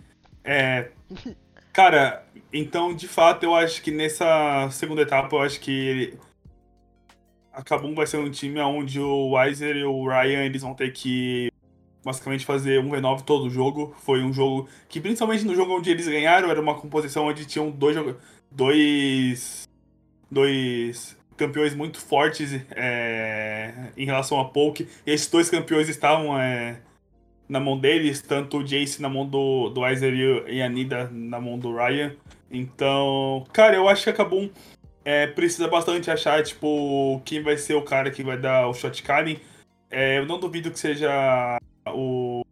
É, cara, então, de fato, eu acho que nessa segunda etapa, eu acho que ele, a Kabum vai ser um time onde o Weiser e o Ryan eles vão ter que basicamente fazer um V9 todo o jogo. Foi um jogo que, principalmente no jogo onde eles ganharam, era uma composição onde tinham dois, dois, dois campeões muito fortes é, em relação a Poke. Esses dois campeões estavam é, na mão deles, tanto o Jace na mão do, do Weiser e a Nida na mão do Ryan. Então, cara, eu acho que a Kabum é, precisa bastante achar, tipo, quem vai ser o cara que vai dar o shot. É, eu não duvido que seja o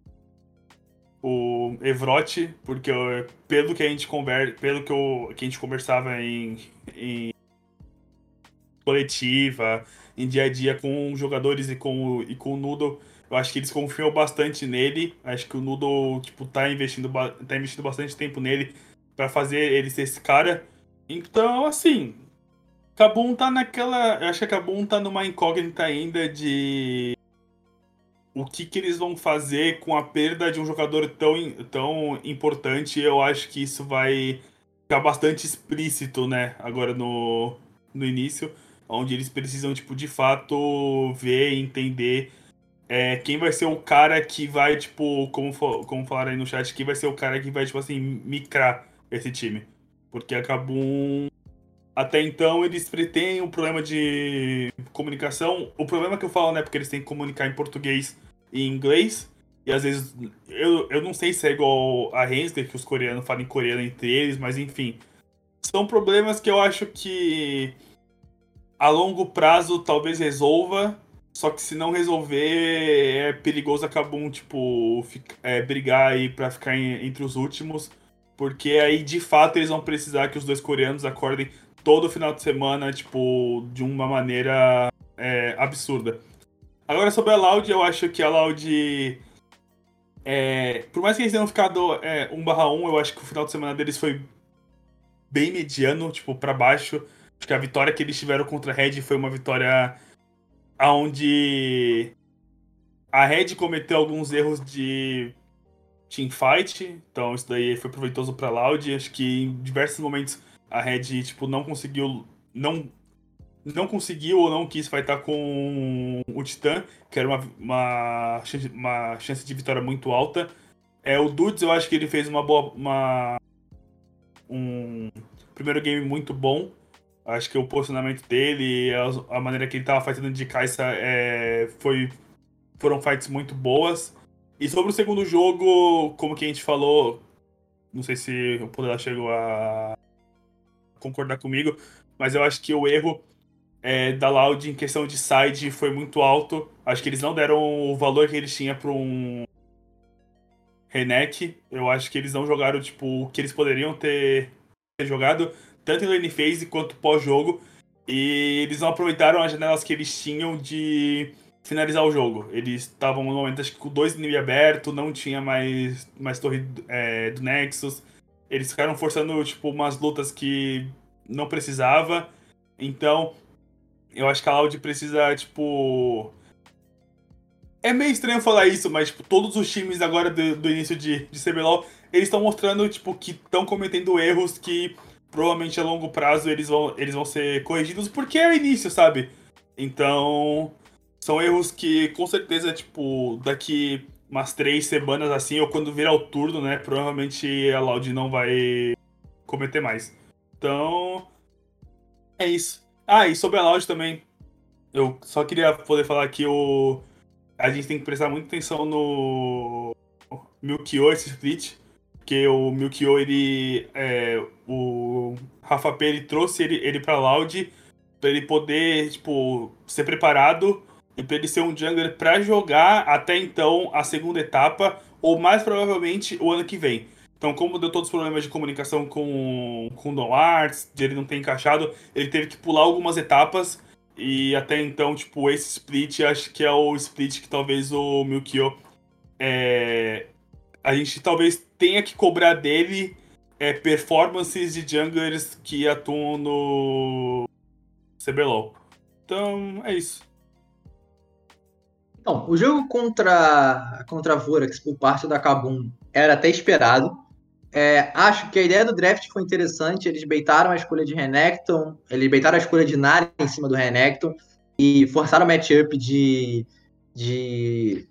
o Evrot, porque pelo que a gente conver, pelo que, eu, que a gente conversava em, em coletiva, em dia a dia com jogadores e com, e com o Nudo, eu acho que eles confiam bastante nele. Acho que o Nudo tipo tá investindo tá investindo bastante tempo nele para fazer ele ser esse cara. Então, assim, Kabum tá naquela. Acho que Kabum tá numa incógnita ainda de. O que, que eles vão fazer com a perda de um jogador tão, tão importante. Eu acho que isso vai ficar bastante explícito, né? Agora no, no início. Onde eles precisam, tipo, de fato ver e entender é, quem vai ser o cara que vai, tipo, como, como falaram aí no chat, quem vai ser o cara que vai, tipo assim, micrar esse time. Porque a até então eles têm um problema de comunicação. O problema que eu falo, né, porque eles têm que comunicar em português e inglês. E às vezes, eu, eu não sei se é igual a Hensler, que os coreanos falam em coreano entre eles, mas enfim. São problemas que eu acho que a longo prazo talvez resolva. Só que se não resolver, é perigoso acabar um, tipo, é, brigar aí pra ficar em, entre os últimos. Porque aí, de fato, eles vão precisar que os dois coreanos acordem todo final de semana, tipo, de uma maneira é, absurda. Agora, sobre a Loud, eu acho que a Loud. É, por mais que eles tenham ficado é, 1 barra 1, eu acho que o final de semana deles foi bem mediano, tipo, para baixo. Acho que a vitória que eles tiveram contra a Red foi uma vitória onde a Red cometeu alguns erros de teamfight, então isso daí foi proveitoso para Loud. Acho que em diversos momentos a Red, tipo, não conseguiu. Não, não conseguiu ou não quis fightar com o Titã, que era uma, uma, uma chance de vitória muito alta. É, o Dudes, eu acho que ele fez uma boa. Uma, um primeiro game muito bom. Acho que o posicionamento dele, a, a maneira que ele estava fazendo de Kaisa é, foi, foram fights muito boas. E sobre o segundo jogo, como que a gente falou, não sei se o Poder chegou a concordar comigo, mas eu acho que o erro é, da Loud em questão de side foi muito alto. Acho que eles não deram o valor que eles tinham para um Renek. Eu acho que eles não jogaram tipo, o que eles poderiam ter, ter jogado, tanto em lane phase quanto pós-jogo. E eles não aproveitaram as janelas que eles tinham de finalizar o jogo. Eles estavam no momento acho que com dois inimigos abertos, não tinha mais, mais torre é, do Nexus eles ficaram forçando, tipo, umas lutas que não precisava. Então, eu acho que a Loud precisa, tipo. É meio estranho falar isso, mas, tipo, todos os times agora do, do início de, de CBLOL, eles estão mostrando, tipo, que estão cometendo erros que provavelmente a longo prazo eles vão, eles vão ser corrigidos, porque é o início, sabe? Então, são erros que, com certeza, tipo, daqui umas três semanas assim, ou quando virar o turno, né? Provavelmente a Loud não vai cometer mais. Então. É isso. Ah, e sobre a Loud também. Eu só queria poder falar que o. A gente tem que prestar muita atenção no Milkyo, esse split. Porque o Milkyo, ele. É, o Rafa P, ele trouxe ele, ele pra Loud pra ele poder, tipo, ser preparado e para ele ser um jungler para jogar até então a segunda etapa, ou mais provavelmente o ano que vem. Então, como deu todos os problemas de comunicação com, com o Don Arts, de ele não ter encaixado, ele teve que pular algumas etapas. E até então, tipo, esse split, acho que é o split que talvez o Milkyo é, a gente talvez tenha que cobrar dele é, performances de junglers que atuam no CBLOL. Então, é isso. Então, o jogo contra, contra a Vorax por parte da Kabum era até esperado. É, acho que a ideia do draft foi interessante. Eles beitaram a escolha de Renekton, eles beitaram a escolha de Nari em cima do Renekton e forçaram o matchup de, de,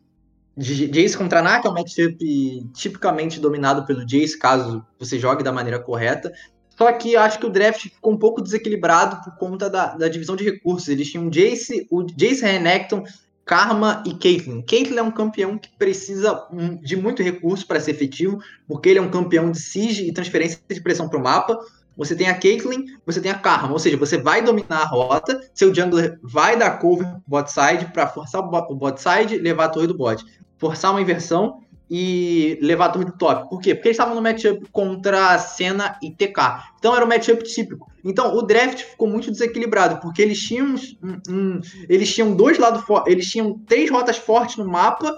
de Jace contra Nari, que é um matchup tipicamente dominado pelo Jace, caso você jogue da maneira correta. Só que acho que o draft ficou um pouco desequilibrado por conta da, da divisão de recursos. Eles tinham Jace, o Jace Renekton Karma e Caitlyn. Caitlyn é um campeão que precisa de muito recurso para ser efetivo, porque ele é um campeão de siege e transferência de pressão para o mapa. Você tem a Caitlyn, você tem a Karma, ou seja, você vai dominar a rota, seu jungler vai dar cover bot side para forçar o bot side, levar a torre do bot. Forçar uma inversão e levar a torre do top. Por quê? Porque eles estavam no matchup contra Senna e TK. Então era um matchup típico. Então o draft ficou muito desequilibrado, porque eles tinham um, um, eles tinham dois lados eles tinham três rotas fortes no mapa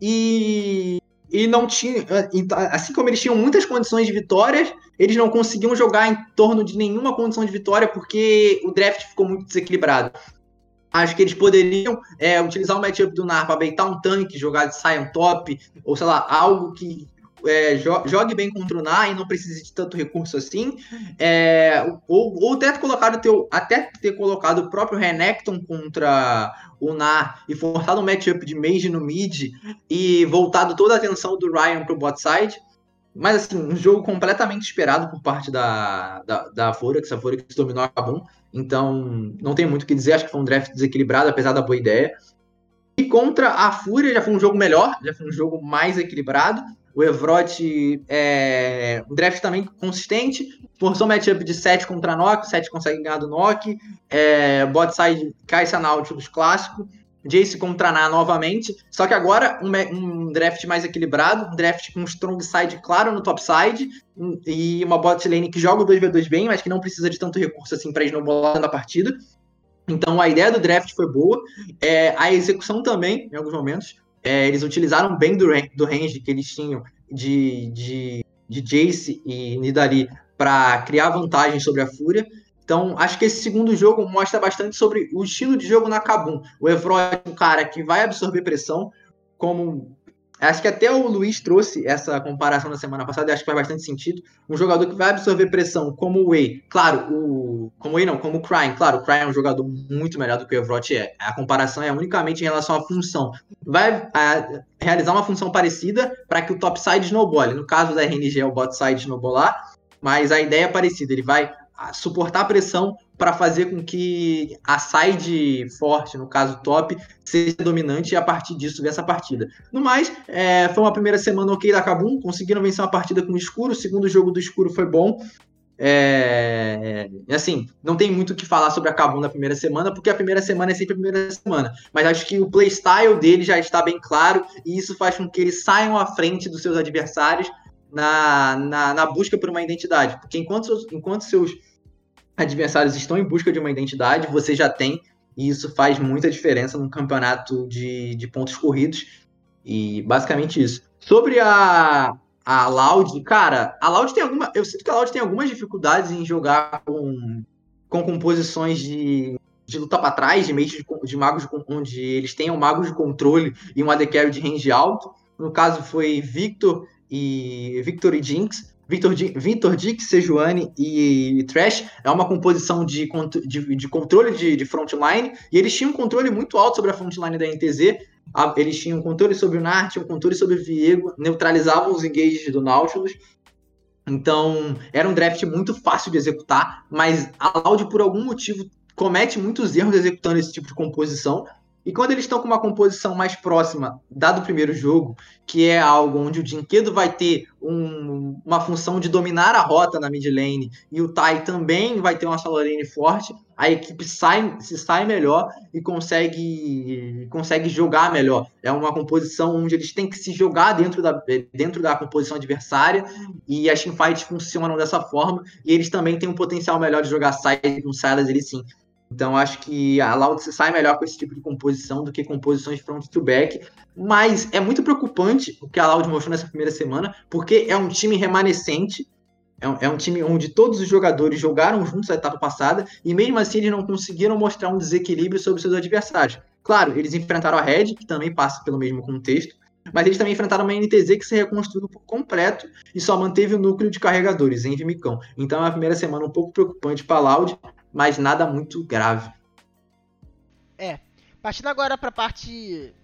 e e não tinha. Assim como eles tinham muitas condições de vitórias, eles não conseguiam jogar em torno de nenhuma condição de vitória porque o draft ficou muito desequilibrado. Acho que eles poderiam é, utilizar o matchup do Nar para beitar um tanque, jogar de Sion top, ou sei lá, algo que é, jogue bem contra o Nar e não precise de tanto recurso assim. É, ou, ou até, ter colocado teu, até ter colocado o próprio Renekton contra o Nar e forçado um matchup de mage no mid e voltado toda a atenção do Ryan pro bot side. Mas assim, um jogo completamente esperado por parte da, da, da Forex. A Forex dominou a Kabum. Então, não tem muito o que dizer. Acho que foi um draft desequilibrado, apesar da boa ideia. E contra a Fúria já foi um jogo melhor, já foi um jogo mais equilibrado. O Evrot é um draft também consistente. Forçou um matchup de 7 contra Nock, 7 consegue ganhar do Nock. É, bot side Kai'Sa Nautilus clássico. Jace contra Ná novamente. Só que agora um, um, draft mais equilibrado, um draft com um strong side claro no top side um, e uma bot lane que joga o 2v2 bem, mas que não precisa de tanto recurso assim para snowballar na partida. Então a ideia do draft foi boa. É, a execução também, em alguns momentos. É, eles utilizaram bem do, do range que eles tinham de, de, de Jace e Nidali para criar vantagem sobre a Fúria. Então, acho que esse segundo jogo mostra bastante sobre o estilo de jogo na Kabum. O Evro é um cara que vai absorver pressão, como. Acho que até o Luiz trouxe essa comparação na semana passada, acho que faz bastante sentido. Um jogador que vai absorver pressão, como o Wei, claro, o. Como o Wei não, como o Crime. Claro, o Crime é um jogador muito melhor do que o Evrot é. A comparação é unicamente em relação à função. Vai a, realizar uma função parecida para que o topside snowball. No caso da RNG é o bot side snowballar, mas a ideia é parecida. Ele vai suportar a pressão para fazer com que a side forte, no caso top, seja dominante e a partir disso vença a partida. No mais, é, foi uma primeira semana ok da Kabum, conseguiram vencer uma partida com o escuro, o segundo jogo do escuro foi bom. É, assim, não tem muito o que falar sobre a Kabum na primeira semana, porque a primeira semana é sempre a primeira semana. Mas acho que o playstyle dele já está bem claro, e isso faz com que eles saiam à frente dos seus adversários na, na, na busca por uma identidade. Porque enquanto, enquanto seus adversários estão em busca de uma identidade, você já tem, e isso faz muita diferença num campeonato de, de pontos corridos. E basicamente isso. Sobre a, a Loud, cara, a Loud tem alguma. Eu sinto que a Loud tem algumas dificuldades em jogar com, com composições de, de luta para trás, de meios de, de, magos onde eles tenham magos de controle e um AD carry de range alto. No caso foi Victor e Victor e Jinx. Victor, Victor Dick, Sejuani e Trash é uma composição de, de, de controle de, de, frontline, e eles tinham um controle muito alto sobre a frontline da NTZ. Eles tinham controle sobre o Nart, tinham controle sobre o Viego, neutralizavam os engages do Nautilus. Então, era um draft muito fácil de executar, mas a Loud, por algum motivo, comete muitos erros executando esse tipo de composição. E quando eles estão com uma composição mais próxima dado o primeiro jogo, que é algo onde o Dinquedo vai ter um, uma função de dominar a rota na mid lane e o Tai também vai ter uma solo lane forte, a equipe sai, se sai melhor e consegue, consegue jogar melhor. É uma composição onde eles têm que se jogar dentro da, dentro da composição adversária e as teamfights funcionam dessa forma e eles também têm um potencial melhor de jogar side com Silas, ele sim. Então acho que a Loud sai melhor com esse tipo de composição do que composições front to back. Mas é muito preocupante o que a Loud mostrou nessa primeira semana, porque é um time remanescente. É um, é um time onde todos os jogadores jogaram juntos a etapa passada e mesmo assim eles não conseguiram mostrar um desequilíbrio sobre seus adversários. Claro, eles enfrentaram a Red, que também passa pelo mesmo contexto, mas eles também enfrentaram uma NTZ que se reconstruiu por completo e só manteve o núcleo de carregadores em Vimicão. Então é a primeira semana um pouco preocupante para a Loud, mas nada muito grave. É. Partindo agora para a parte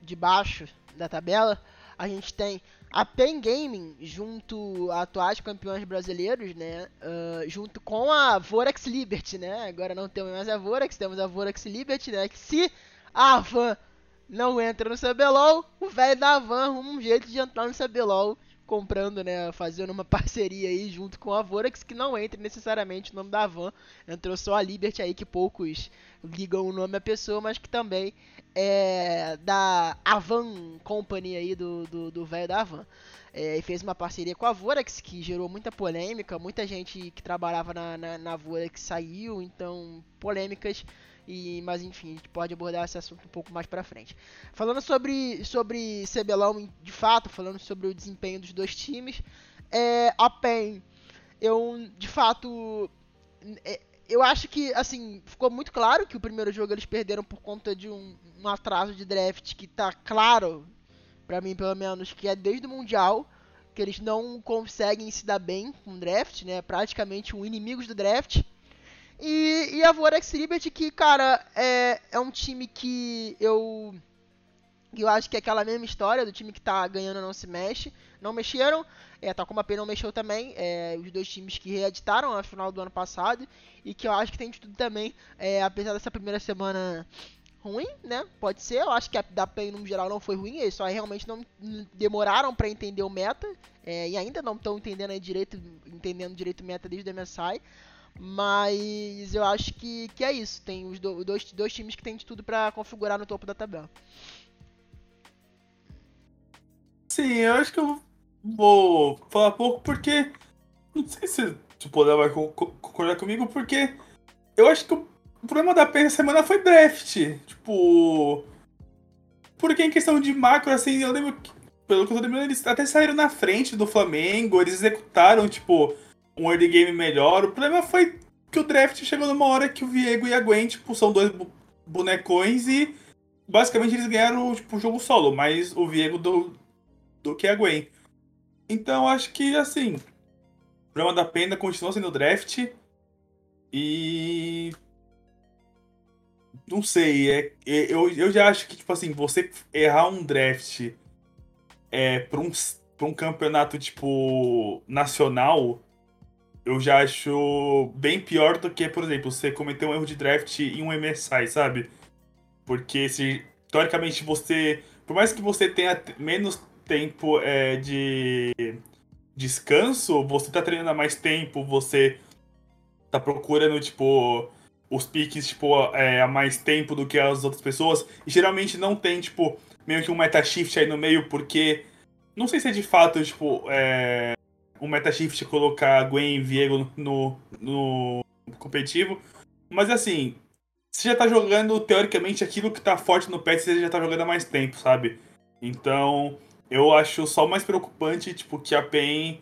de baixo da tabela, a gente tem a Pen Gaming junto a atuais campeões brasileiros, né? Uh, junto com a Vorax Liberty, né? Agora não temos mais a Vorax, temos a Vorax Liberty, né? Que se a Van não entra no CBLOL, o velho da Van arruma um jeito de entrar no CBLOL comprando, né, fazendo uma parceria aí junto com a Vorax, que não entre necessariamente o nome da Van, entrou só a Liberty aí, que poucos ligam o nome à pessoa, mas que também é da Avan Company aí, do do velho da Avan. É, e fez uma parceria com a Vorax, que gerou muita polêmica, muita gente que trabalhava na, na, na Vorax saiu, então polêmicas E, mas enfim, a gente pode abordar esse assunto um pouco mais pra frente. Falando sobre, sobre CBLOL de fato, falando sobre o desempenho dos dois times, é, a PEN, eu de fato. É, eu acho que, assim, ficou muito claro que o primeiro jogo eles perderam por conta de um, um atraso de draft que tá claro, para mim pelo menos, que é desde o Mundial que eles não conseguem se dar bem com o draft, né? Praticamente um inimigos do draft. E, e a Vorax Liberty, que, cara, é, é um time que eu. Eu acho que é aquela mesma história do time que tá ganhando não se mexe. Não mexeram. É, tal como a P não mexeu também. É, os dois times que reeditaram a final do ano passado. E que eu acho que tem de tudo também. É, apesar dessa primeira semana ruim, né? Pode ser. Eu acho que a da PEN no geral não foi ruim. Eles só realmente não demoraram para entender o meta. É, e ainda não estão entendendo direito, entendendo direito o meta desde o MSI. Mas eu acho que, que é isso. Tem os do, dois, dois times que tem de tudo para configurar no topo da tabela. Sim, eu acho que eu vou falar pouco porque. Não sei se o Poder vai concordar comigo, porque eu acho que o problema da essa semana foi draft. Tipo. Porque em questão de macro, assim, eu lembro que, pelo que eu tô lembrando, eles até saíram na frente do Flamengo, eles executaram, tipo, um early game melhor. O problema foi que o draft chegou numa hora que o Viego e a Gwen, tipo, são dois bonecões e basicamente eles ganharam, tipo, o jogo solo, mais o Viego do, do que a Gwen. Então acho que, assim, o problema da Pena continua sendo o draft. E não sei, é, é, eu, eu já acho que, tipo assim, você errar um draft é, pra, um, pra um campeonato, tipo, nacional, eu já acho bem pior do que, por exemplo, você cometer um erro de draft em um MSI, sabe? Porque se, teoricamente, você. Por mais que você tenha menos tempo é, de descanso, você tá treinando há mais tempo, você tá procurando, tipo os piques, tipo, é, há mais tempo do que as outras pessoas. E geralmente não tem, tipo, meio que um meta shift aí no meio, porque. Não sei se é de fato, tipo, é, um meta shift colocar Gwen Viego no, no, competitivo. Mas assim, você já tá jogando, teoricamente, aquilo que tá forte no patch, você já tá jogando há mais tempo, sabe? Então, eu acho só mais preocupante, tipo, que a PEN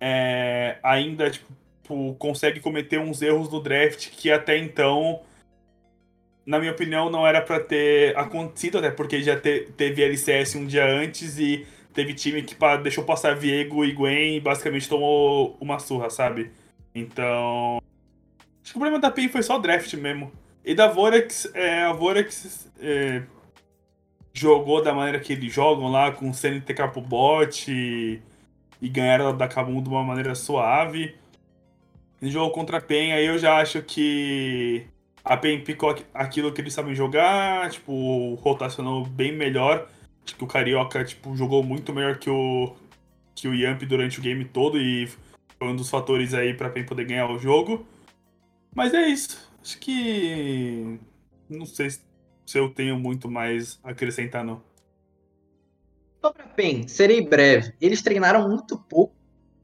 é, ainda, tipo, consegue cometer uns erros no draft que até então, na minha opinião, não era para ter acontecido, até porque já te, teve LCS um dia antes e teve time que deixou passar Viego e Gwen e basicamente tomou uma surra, sabe? Então. Acho que o problema da PEN foi só o draft mesmo. E da Vorax, é, a Vorax é, jogou da maneira que eles jogam lá, com CNTK pro bot e, e ganharam da Kabum de uma maneira suave. No jogo contra a PEN, aí eu já acho que a PEN picou aquilo que eles sabem jogar, tipo, rotacionou bem melhor. Que o Carioca, tipo, jogou muito melhor que o, que o Yamp durante o game todo e foi um dos fatores aí pra PEN poder ganhar o jogo. Mas é isso. Acho que. Não sei se eu tenho muito mais a acrescentar, não. Sobre a PEN, serei breve. Eles treinaram muito pouco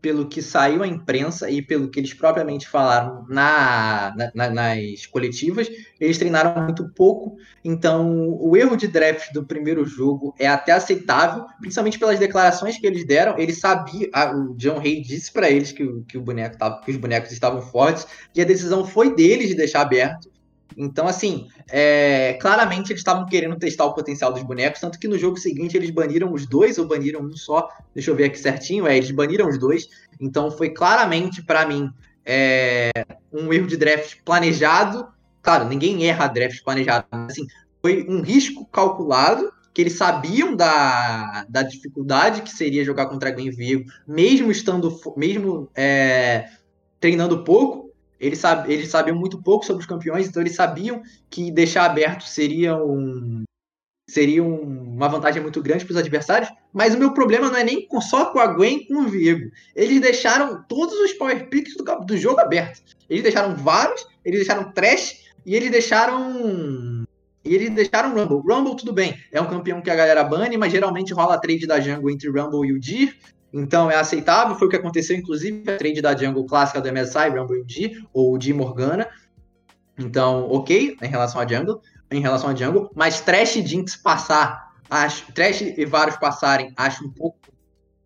pelo que saiu a imprensa e pelo que eles propriamente falaram na, na, nas coletivas, eles treinaram muito pouco. Então, o erro de draft do primeiro jogo é até aceitável, principalmente pelas declarações que eles deram. Ele sabia, o John Hay disse para eles que, que, o boneco tava, que os bonecos estavam fortes, e a decisão foi deles de deixar aberto. Então, assim, é, claramente eles estavam querendo testar o potencial dos bonecos, tanto que no jogo seguinte eles baniram os dois ou baniram um só. Deixa eu ver aqui certinho. É, eles baniram os dois. Então foi claramente, para mim, é, um erro de draft planejado. Claro, ninguém erra draft planejado, mas assim, foi um risco calculado que eles sabiam da, da dificuldade que seria jogar contra Gwen Vigo, mesmo estando, mesmo é, treinando pouco, eles, sab, eles sabiam muito pouco sobre os campeões, então eles sabiam que deixar aberto seria, um, seria uma vantagem muito grande para os adversários. Mas o meu problema não é nem com, só com a Gwen com o Viego. Eles deixaram todos os power picks do, do jogo aberto. Eles deixaram vários, eles deixaram trash e eles deixaram. E eles deixaram Rumble. Rumble, tudo bem, é um campeão que a galera bane, mas geralmente rola trade da jungle entre Rumble e o Dir. Então é aceitável, foi o que aconteceu, inclusive, a trade da jungle clássica do MSI, Rumble D, ou de Morgana. Então, ok em relação a jungle, em relação a jungle, mas Trash e Jinx passar, acho, Trash e Varus passarem, acho um pouco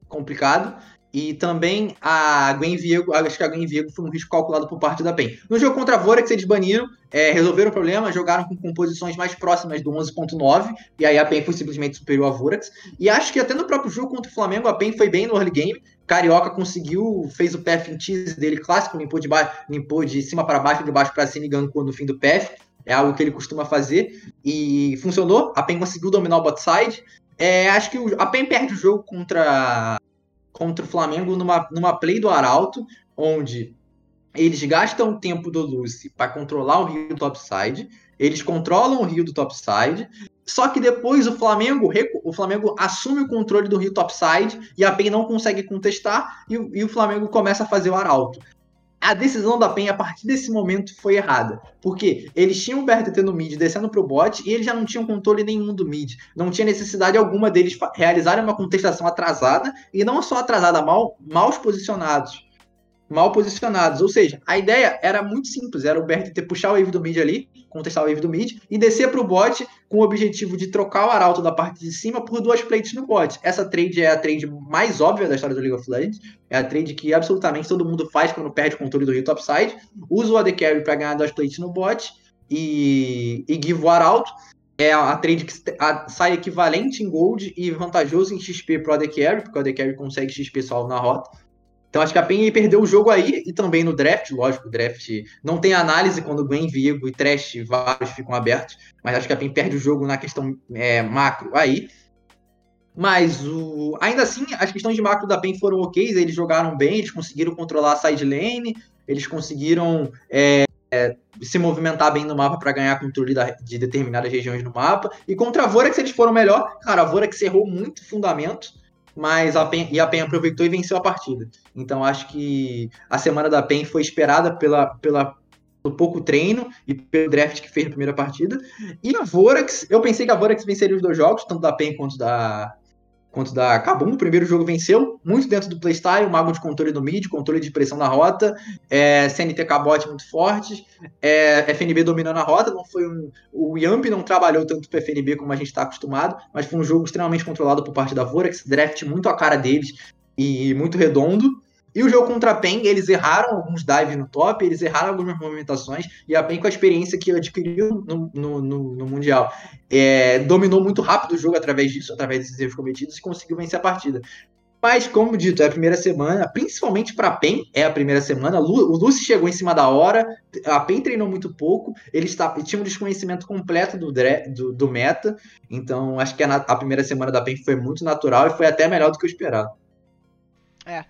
complicado. E também a Gwen Viego, acho que a Gwen Viego foi um risco calculado por parte da PEN. No jogo contra a Vorax, eles baniram, é, resolveram o problema, jogaram com composições mais próximas do 11.9, e aí a PEN foi simplesmente superior a Vorax. E acho que até no próprio jogo contra o Flamengo, a PEN foi bem no early game. Carioca conseguiu, fez o PF em tease dele clássico, limpou de, baixo, limpou de cima para baixo, de baixo para cima e gankou no fim do PF. É algo que ele costuma fazer. E funcionou, a PEN conseguiu dominar o bot side. É, acho que a PEN perde o jogo contra contra o Flamengo numa, numa play do Arauto, onde eles gastam o tempo do Lucy para controlar o rio do topside, eles controlam o rio do topside, só que depois o Flamengo, o Flamengo assume o controle do rio topside e a PEN não consegue contestar e, e o Flamengo começa a fazer o arauto a decisão da PEN a partir desse momento foi errada. Porque eles tinham o BRTT no mid descendo pro bot e eles já não tinham controle nenhum do mid. Não tinha necessidade alguma deles realizarem uma contestação atrasada e não só atrasada, mal, mal posicionados mal posicionados. Ou seja, a ideia era muito simples: era o BRTT puxar o wave do mid ali, contestar o wave do mid, e descer para o bot com o objetivo de trocar o arauto da parte de cima por duas plates no bot. Essa trade é a trade mais óbvia da história do League of Legends. É a trade que absolutamente todo mundo faz quando perde o controle do rio topside. Usa o AD Carry para ganhar duas plates no bot e, e give o arauto. É a trade que sai equivalente em gold e vantajoso em XP pro AD Carry, porque o AD Carry consegue XP salvo na rota. Então acho que a PEN perdeu o jogo aí e também no draft, lógico, o draft não tem análise quando Gwen, Vigo e Trash vários ficam abertos, mas acho que a PEN perde o jogo na questão é, macro aí. Mas o... ainda assim, as questões de macro da PEN foram ok, eles jogaram bem, eles conseguiram controlar a side lane, eles conseguiram é, é, se movimentar bem no mapa para ganhar controle da, de determinadas regiões no mapa. E contra a Vorax eles foram melhor. Cara, a Vorax errou muito fundamento mas a PEN, e a PEN aproveitou e venceu a partida. Então acho que a semana da PEN foi esperada pela, pela, pelo pouco treino e pelo draft que fez na primeira partida. E a Vorax, eu pensei que a Vorax venceria os dois jogos, tanto da PEN quanto da, quanto da Kabum. O primeiro jogo venceu, muito dentro do playstyle, mago de controle do mid, controle de pressão na rota, é, CNTK bot muito fortes, é, FNB dominando a rota. Não foi um, o Yamp não trabalhou tanto para FNB como a gente está acostumado, mas foi um jogo extremamente controlado por parte da Vorax, draft muito a cara deles e muito redondo. E o jogo contra a PEN, eles erraram alguns dives no top, eles erraram algumas movimentações, e a PEN, com a experiência que adquiriu no, no, no, no Mundial, é, dominou muito rápido o jogo através disso, através desses erros cometidos, e conseguiu vencer a partida. Mas, como dito, é a primeira semana, principalmente para a PEN, é a primeira semana. O Lucy chegou em cima da hora, a PEN treinou muito pouco, eles tinham um desconhecimento completo do, do, do meta, então acho que a, a primeira semana da PEN foi muito natural e foi até melhor do que eu esperava. É,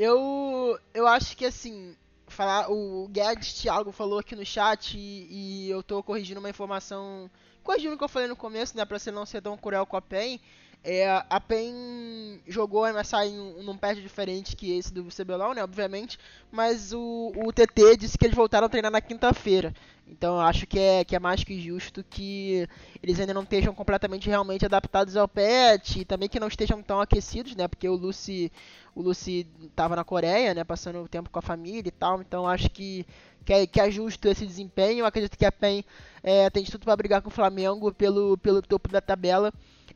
eu, eu acho que assim, falar, o Guedes Thiago falou aqui no chat e, e, eu tô corrigindo uma informação, corrigindo o que eu falei no começo, né, pra você não ser tão cruel com a PEN. É, a PEN jogou a MSI em num patch diferente que esse do CBLOL, né, obviamente, mas o, o TT disse que eles voltaram a treinar na quinta-feira. Então eu acho que é, que é mais que justo que eles ainda não estejam completamente realmente adaptados ao patch e também que não estejam tão aquecidos, né, porque o Lucy, o Lucy tava na Coreia, né, passando o tempo com a família e tal, então acho que que é, que é justo esse desempenho. Eu acredito que a PEN é, tem tudo para brigar com o Flamengo pelo, pelo topo da tabela.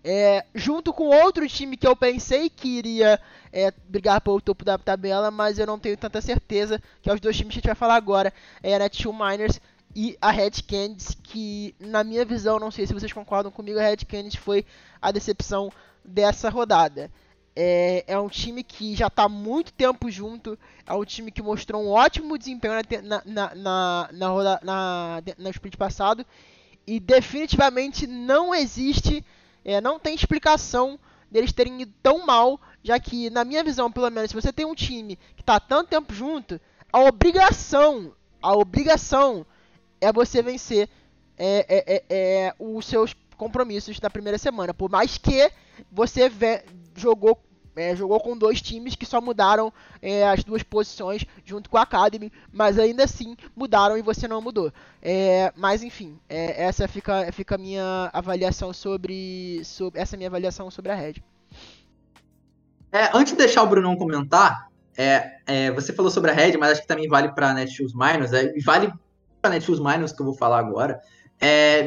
É, junto com outro time que eu pensei que iria é, brigar pelo topo da tabela, mas eu não tenho tanta certeza, que é os dois times que a gente vai falar agora, é a Netshoe Miners e a Red Candies, que na minha visão, não sei se vocês concordam comigo, a Red Candies foi a decepção dessa rodada. É, é um time que já está muito tempo junto, é um time que mostrou um ótimo desempenho na, na, na, na, na, na split passado, e definitivamente não existe é, não tem explicação deles terem ido tão mal, já que, na minha visão, pelo menos, se você tem um time que está tanto tempo junto, a obrigação, a obrigação é você vencer é, é, é, é os seus compromissos da primeira semana. Por mais que você jogou é, jogou com dois times que só mudaram é, as duas posições junto com a Academy, mas ainda assim mudaram e você não mudou. É, mas enfim, é, essa fica, fica a minha avaliação sobre, sobre essa é minha avaliação sobre a Red. É, antes de deixar o Brunão comentar, você falou sobre a Red, mas acho que também vale para Netshoes Minus, e vale para Netshoes Miners que eu vou falar agora,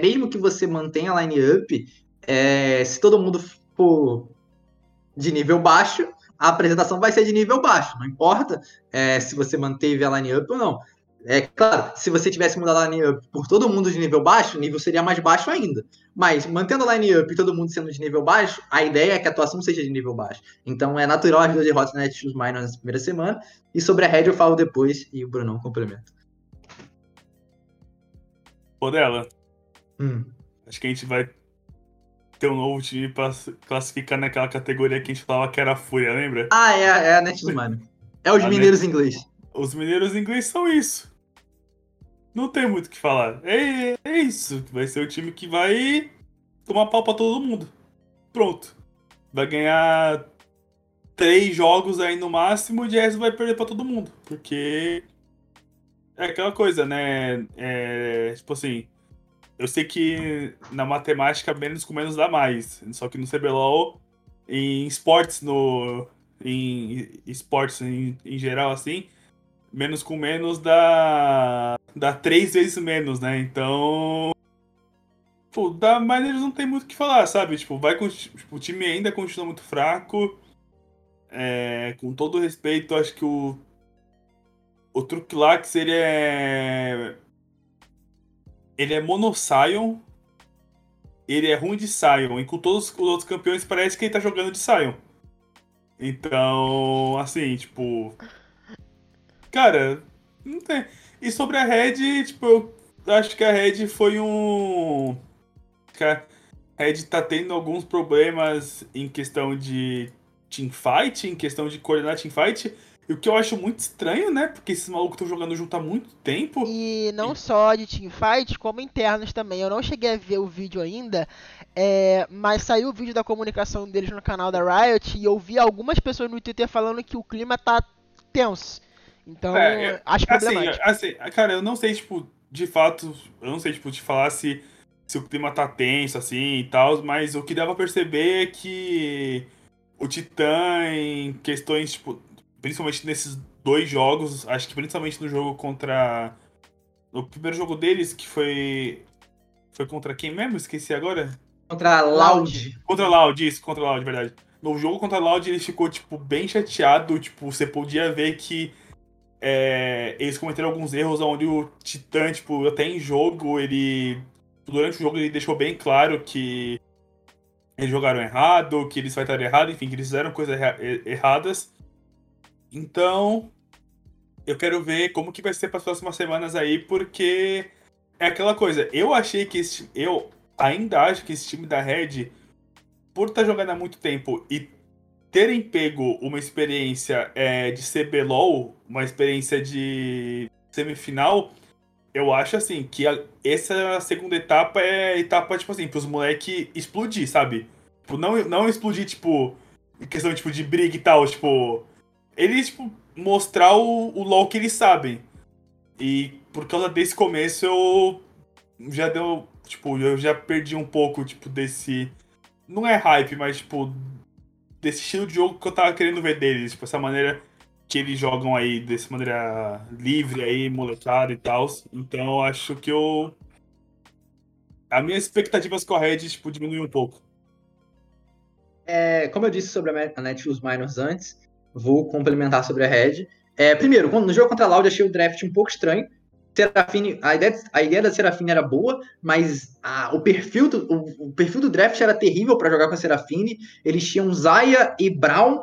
mesmo que você mantenha a line-up, se todo mundo for de nível baixo, a apresentação vai ser de nível baixo, não importa é, se você manteve a line-up ou não. É claro, se você tivesse mudado a line-up por todo mundo de nível baixo, o nível seria mais baixo ainda. Mas mantendo a line-up e todo mundo sendo de nível baixo, a ideia é que a atuação seja de nível baixo. Então é natural as duas derrotas na Netshoes Miners na primeira semana. E sobre a Red eu falo depois e o Brunão complementa. Ô, dela. Hum. Acho que a gente vai ter um novo time pra classificar naquela categoria que a gente falava que era a Fúria, lembra? Ah, é, é a Netshoes Miners. É os A mineiros inglês. Os mineiros ingleses são isso. Não tem muito o que falar. É, é isso. Vai ser o time que vai tomar pau pra todo mundo. Pronto. Vai ganhar três jogos aí no máximo e de resto vai perder pra todo mundo. Porque é aquela coisa, né? É, tipo assim. Eu sei que na matemática menos com menos dá mais. Só que no CBLOL, em esportes, no. Em esportes em, em geral, assim, menos com menos dá. dá três vezes menos, né? Então. Pô, da Miners não tem muito o que falar, sabe? Tipo, vai tipo, o time ainda continua muito fraco. É, com todo respeito, acho que o. O truque lá que seria. Ele é mono Sion. Ele é ruim de Sion. E com todos os outros campeões parece que ele tá jogando de Sion. Então, assim, tipo. Cara, não tem. E sobre a Red, tipo, eu acho que a Red foi um. a Red tá tendo alguns problemas em questão de teamfight, em questão de coordenar teamfight. E o que eu acho muito estranho, né? Porque esses malucos estão jogando junto há muito tempo. E não só de teamfight, como internos também. Eu não cheguei a ver o vídeo ainda, é, mas saiu o vídeo da comunicação deles no canal da Riot e eu vi algumas pessoas no Twitter falando que o clima tá tenso. Então, É, acho Assim, problemático. assim, cara, eu não sei, tipo, de fato, eu não sei, tipo, te falar se, se o clima tá tenso, assim, e tal, mas o que dá pra perceber é que o Titã, em questões, tipo, principalmente nesses dois jogos, acho que principalmente no jogo contra... No primeiro jogo deles, que foi... Foi contra quem mesmo? Esqueci agora. Contra a Loud. Contra a Loud, isso, contra a Loud, verdade. No jogo contra a Loud ele ficou, tipo, bem chateado. Tipo, você podia ver que é, eles cometeram alguns erros onde o Titã, tipo, até em jogo, ele. Durante o jogo ele deixou bem claro que eles jogaram errado, que eles fightaram errado, enfim, que eles fizeram coisas erra- er- erradas. Então, eu quero ver como que vai ser para as próximas semanas aí, porque é aquela coisa. Eu achei que esse, eu ainda acho que esse time da Red, por estar jogando há muito tempo e terem pego uma experiência é, de CBLOL, uma experiência de semifinal, eu acho assim que a- essa segunda etapa é etapa, tipo assim, pros moleque explodir, sabe? Tipo, não, não explodir, tipo, em questão tipo, de briga e tal, tipo. Eles, tipo, mostrar o, o LOL que eles sabem. E por causa desse começo eu já deu. Tipo, eu já perdi um pouco, tipo, desse. Não é hype, mas, tipo, desse estilo de jogo que eu tava querendo ver deles. Tipo, essa maneira que eles jogam aí, dessa maneira livre aí, molecada e tal. Então acho que eu. As minhas expectativas com a Red, tipo, diminuiu um pouco. É, como eu disse sobre a a Netshoes Minors antes, vou complementar sobre a Red. É, primeiro, no jogo contra a Loud, achei o draft um pouco estranho. Serafine, a ideia, a ideia da Serafine era boa, mas a- o, perfil do, o, o perfil do draft era terrível para jogar com a Serafine. Eles tinham Zaya e Brown.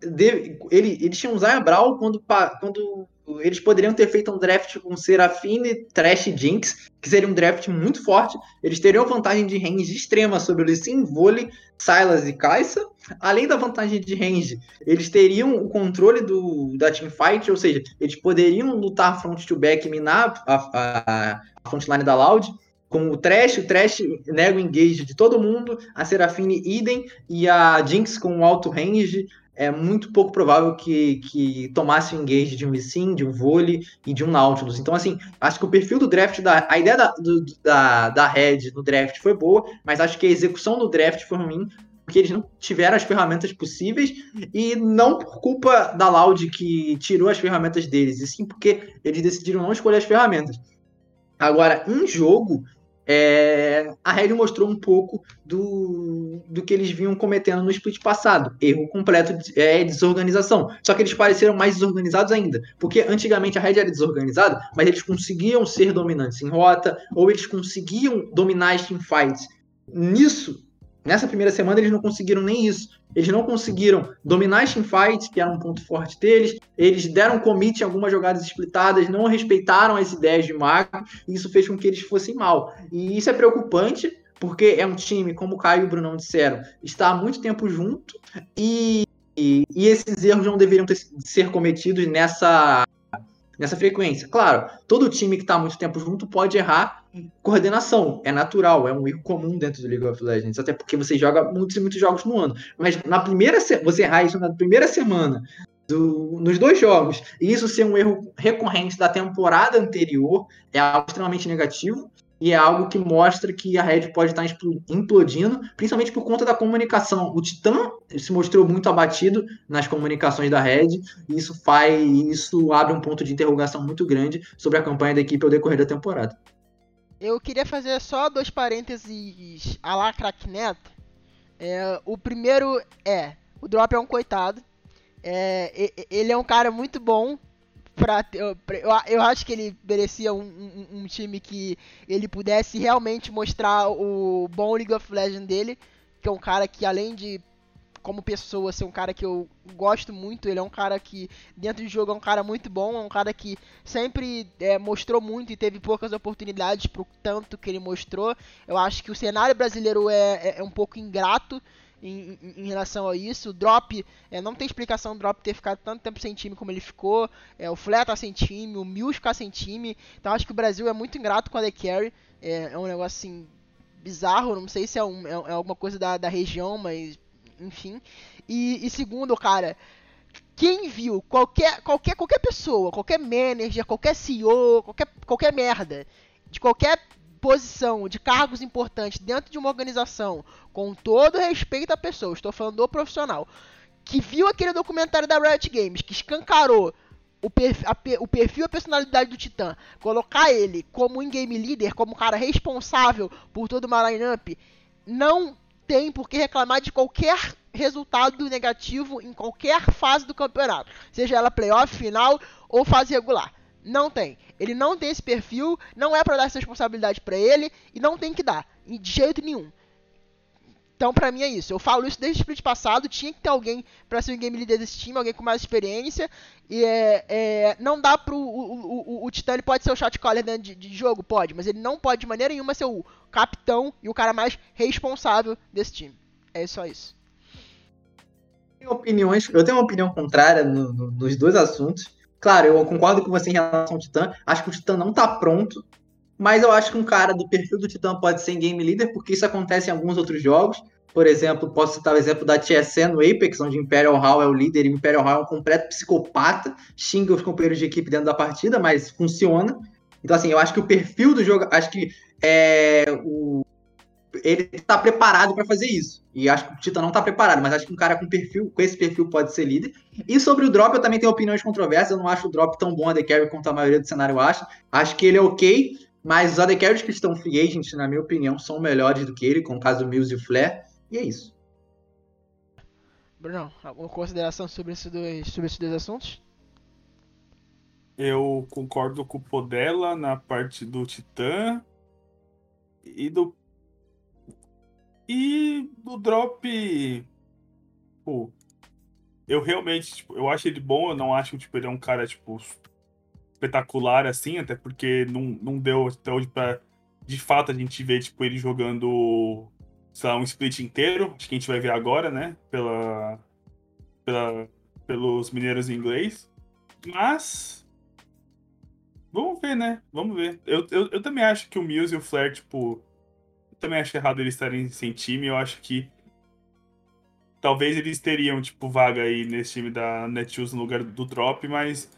de- ele, eles tinham Zaya e Brown quando, quando eles poderiam ter feito um draft com Serafine, Trash e Jinx, que seria um draft muito forte. Eles teriam vantagem de range extrema sobre o Lee Sin, Vôlei, Silas e Kai'Sa. Além da vantagem de range, eles teriam o controle do, da teamfight, ou seja, eles poderiam lutar front to back e minar a, a, a frontline da Loud. Com o Trash, o Trash nega o engage de todo mundo, a Serafine idem e a Jinx com alto range. É muito pouco provável que, que tomasse o engage de um Sin, de um Vôlei e de um Nautilus. Então, assim, acho que o perfil do draft, da, a ideia da, do- da, da Red no draft foi boa, mas acho que a execução do draft foi ruim, porque eles não tiveram as ferramentas possíveis e não por culpa da Loud que tirou as ferramentas deles, e sim porque eles decidiram não escolher as ferramentas. Agora, em jogo, é, a Red mostrou um pouco do, do que eles vinham cometendo no split passado. Erro completo de é, desorganização. Só que eles pareceram mais desorganizados ainda. Porque antigamente a Red era desorganizada, mas eles conseguiam ser dominantes em rota, ou eles conseguiam dominar as teamfights. Nisso, nessa primeira semana, eles não conseguiram nem isso. Eles não conseguiram dominar as teamfights, que era um ponto forte deles. Eles deram commit em algumas jogadas splitadas, não respeitaram as ideias de macro, e isso fez com que eles fossem mal. E isso é preocupante, porque é um time, como o Caio e o Brunão disseram, está há muito tempo junto, e, e, e esses erros não deveriam ter, ser cometidos nessa nessa frequência. Claro, todo time que está muito tempo junto pode errar coordenação, é natural, é um erro comum dentro do League of Legends, até porque você joga muitos e muitos jogos no ano. Mas na primeira você errar isso na primeira semana do, nos dois jogos, e isso ser um erro recorrente da temporada anterior, é algo extremamente negativo e é algo que mostra que a Red pode estar implodindo, principalmente por conta da comunicação. O Titã se mostrou muito abatido nas comunicações da Red, e isso faz, isso abre um ponto de interrogação muito grande sobre a campanha da equipe ao decorrer da temporada. Eu queria fazer só dois parênteses a lá crack Neto. É, o primeiro é, o Drop é um coitado. É, ele é um cara muito bom, pra, eu, eu acho que ele merecia um, um, um, time que ele pudesse realmente mostrar o bom League of Legends dele, que é um cara que além de como pessoa ser um cara que eu gosto muito, ele é um cara que dentro do jogo é um cara muito bom, é um cara que sempre é, mostrou muito e teve poucas oportunidades pro tanto que ele mostrou. Eu acho que o cenário brasileiro é, é, é um pouco ingrato em, em, em, relação a isso. O Drop, é, não tem explicação o Drop ter ficado tanto tempo sem time como ele ficou. É, o Flea tá sem time, o Mills ficar sem time. Então acho que o Brasil é muito ingrato com a The Carry. É, é um negócio assim bizarro, não sei se é, um, é, é alguma coisa da, da região, mas enfim. E, e segundo, cara, quem viu qualquer, qualquer, qualquer pessoa, qualquer manager, qualquer CEO, qualquer, qualquer merda, de qualquer posição de cargos importantes dentro de uma organização, com todo respeito à pessoa, estou falando do profissional, que viu aquele documentário da Riot Games, que escancarou o, perfil, a, o perfil a personalidade do Titã, colocar ele como in-game leader, como cara responsável por toda uma lineup, não tem por que reclamar de qualquer resultado negativo em qualquer fase do campeonato, seja ela playoff, final ou fase regular. Não tem. Ele não tem esse perfil, não é para dar essa responsabilidade para ele e não tem que dar, de jeito nenhum. Então, pra mim é isso. Eu falo isso desde o split passado. Tinha que ter alguém para ser o game leader desse time, alguém com mais experiência. E é, é não dá pro. O, o, o, o Titã pode ser o shot caller dentro de, de, jogo? Pode, mas ele não pode de maneira nenhuma ser o capitão e o cara mais responsável desse time. É só isso. Opiniões, eu tenho uma opinião contrária no, no, nos dois assuntos. Claro, eu concordo com você em relação ao Titã. Acho que o Titã não tá pronto mas eu acho que um cara do perfil do Titã pode ser game leader, porque isso acontece em alguns outros jogos. Por exemplo, posso citar o exemplo da TSE no Apex, onde Imperial Hall é o líder e Imperial Hall é um completo psicopata, xinga os companheiros de equipe dentro da partida, mas funciona. Então, assim, eu acho que o perfil do jogo, acho que é, o, ele está preparado para fazer isso. E acho que o Tita não está preparado, mas acho que um cara com perfil, com esse perfil pode ser líder. E sobre o drop, eu também tenho opiniões controversas. Eu não acho o drop tão bom a The Carry quanto a maioria do cenário acha. Acho que ele é ok, mas os AD Carries que estão free agent, na minha opinião, são melhores do que ele, com o caso do Mills e o Flair. E é isso. Bruno, alguma consideração sobre, esse dois, sobre esses dois assuntos? Eu concordo com o Podela na parte do Titã e do. E do drop. Pô, eu realmente, tipo, eu acho ele bom, eu não acho que tipo, ele é um cara, tipo, espetacular assim, até porque não, não deu até hoje pra de fato a gente ver tipo, ele jogando, sei lá, um split inteiro. Acho que a gente vai ver agora, né? Pela, pela, pelos mineiros em inglês. Mas. Vamos ver, né? Vamos ver. Eu, eu, eu também acho que o Muse e o Flair, tipo. Também acho errado eles estarem sem time. Eu acho que. Talvez eles teriam, tipo, vaga aí nesse time da Netshoes no lugar do Drop, mas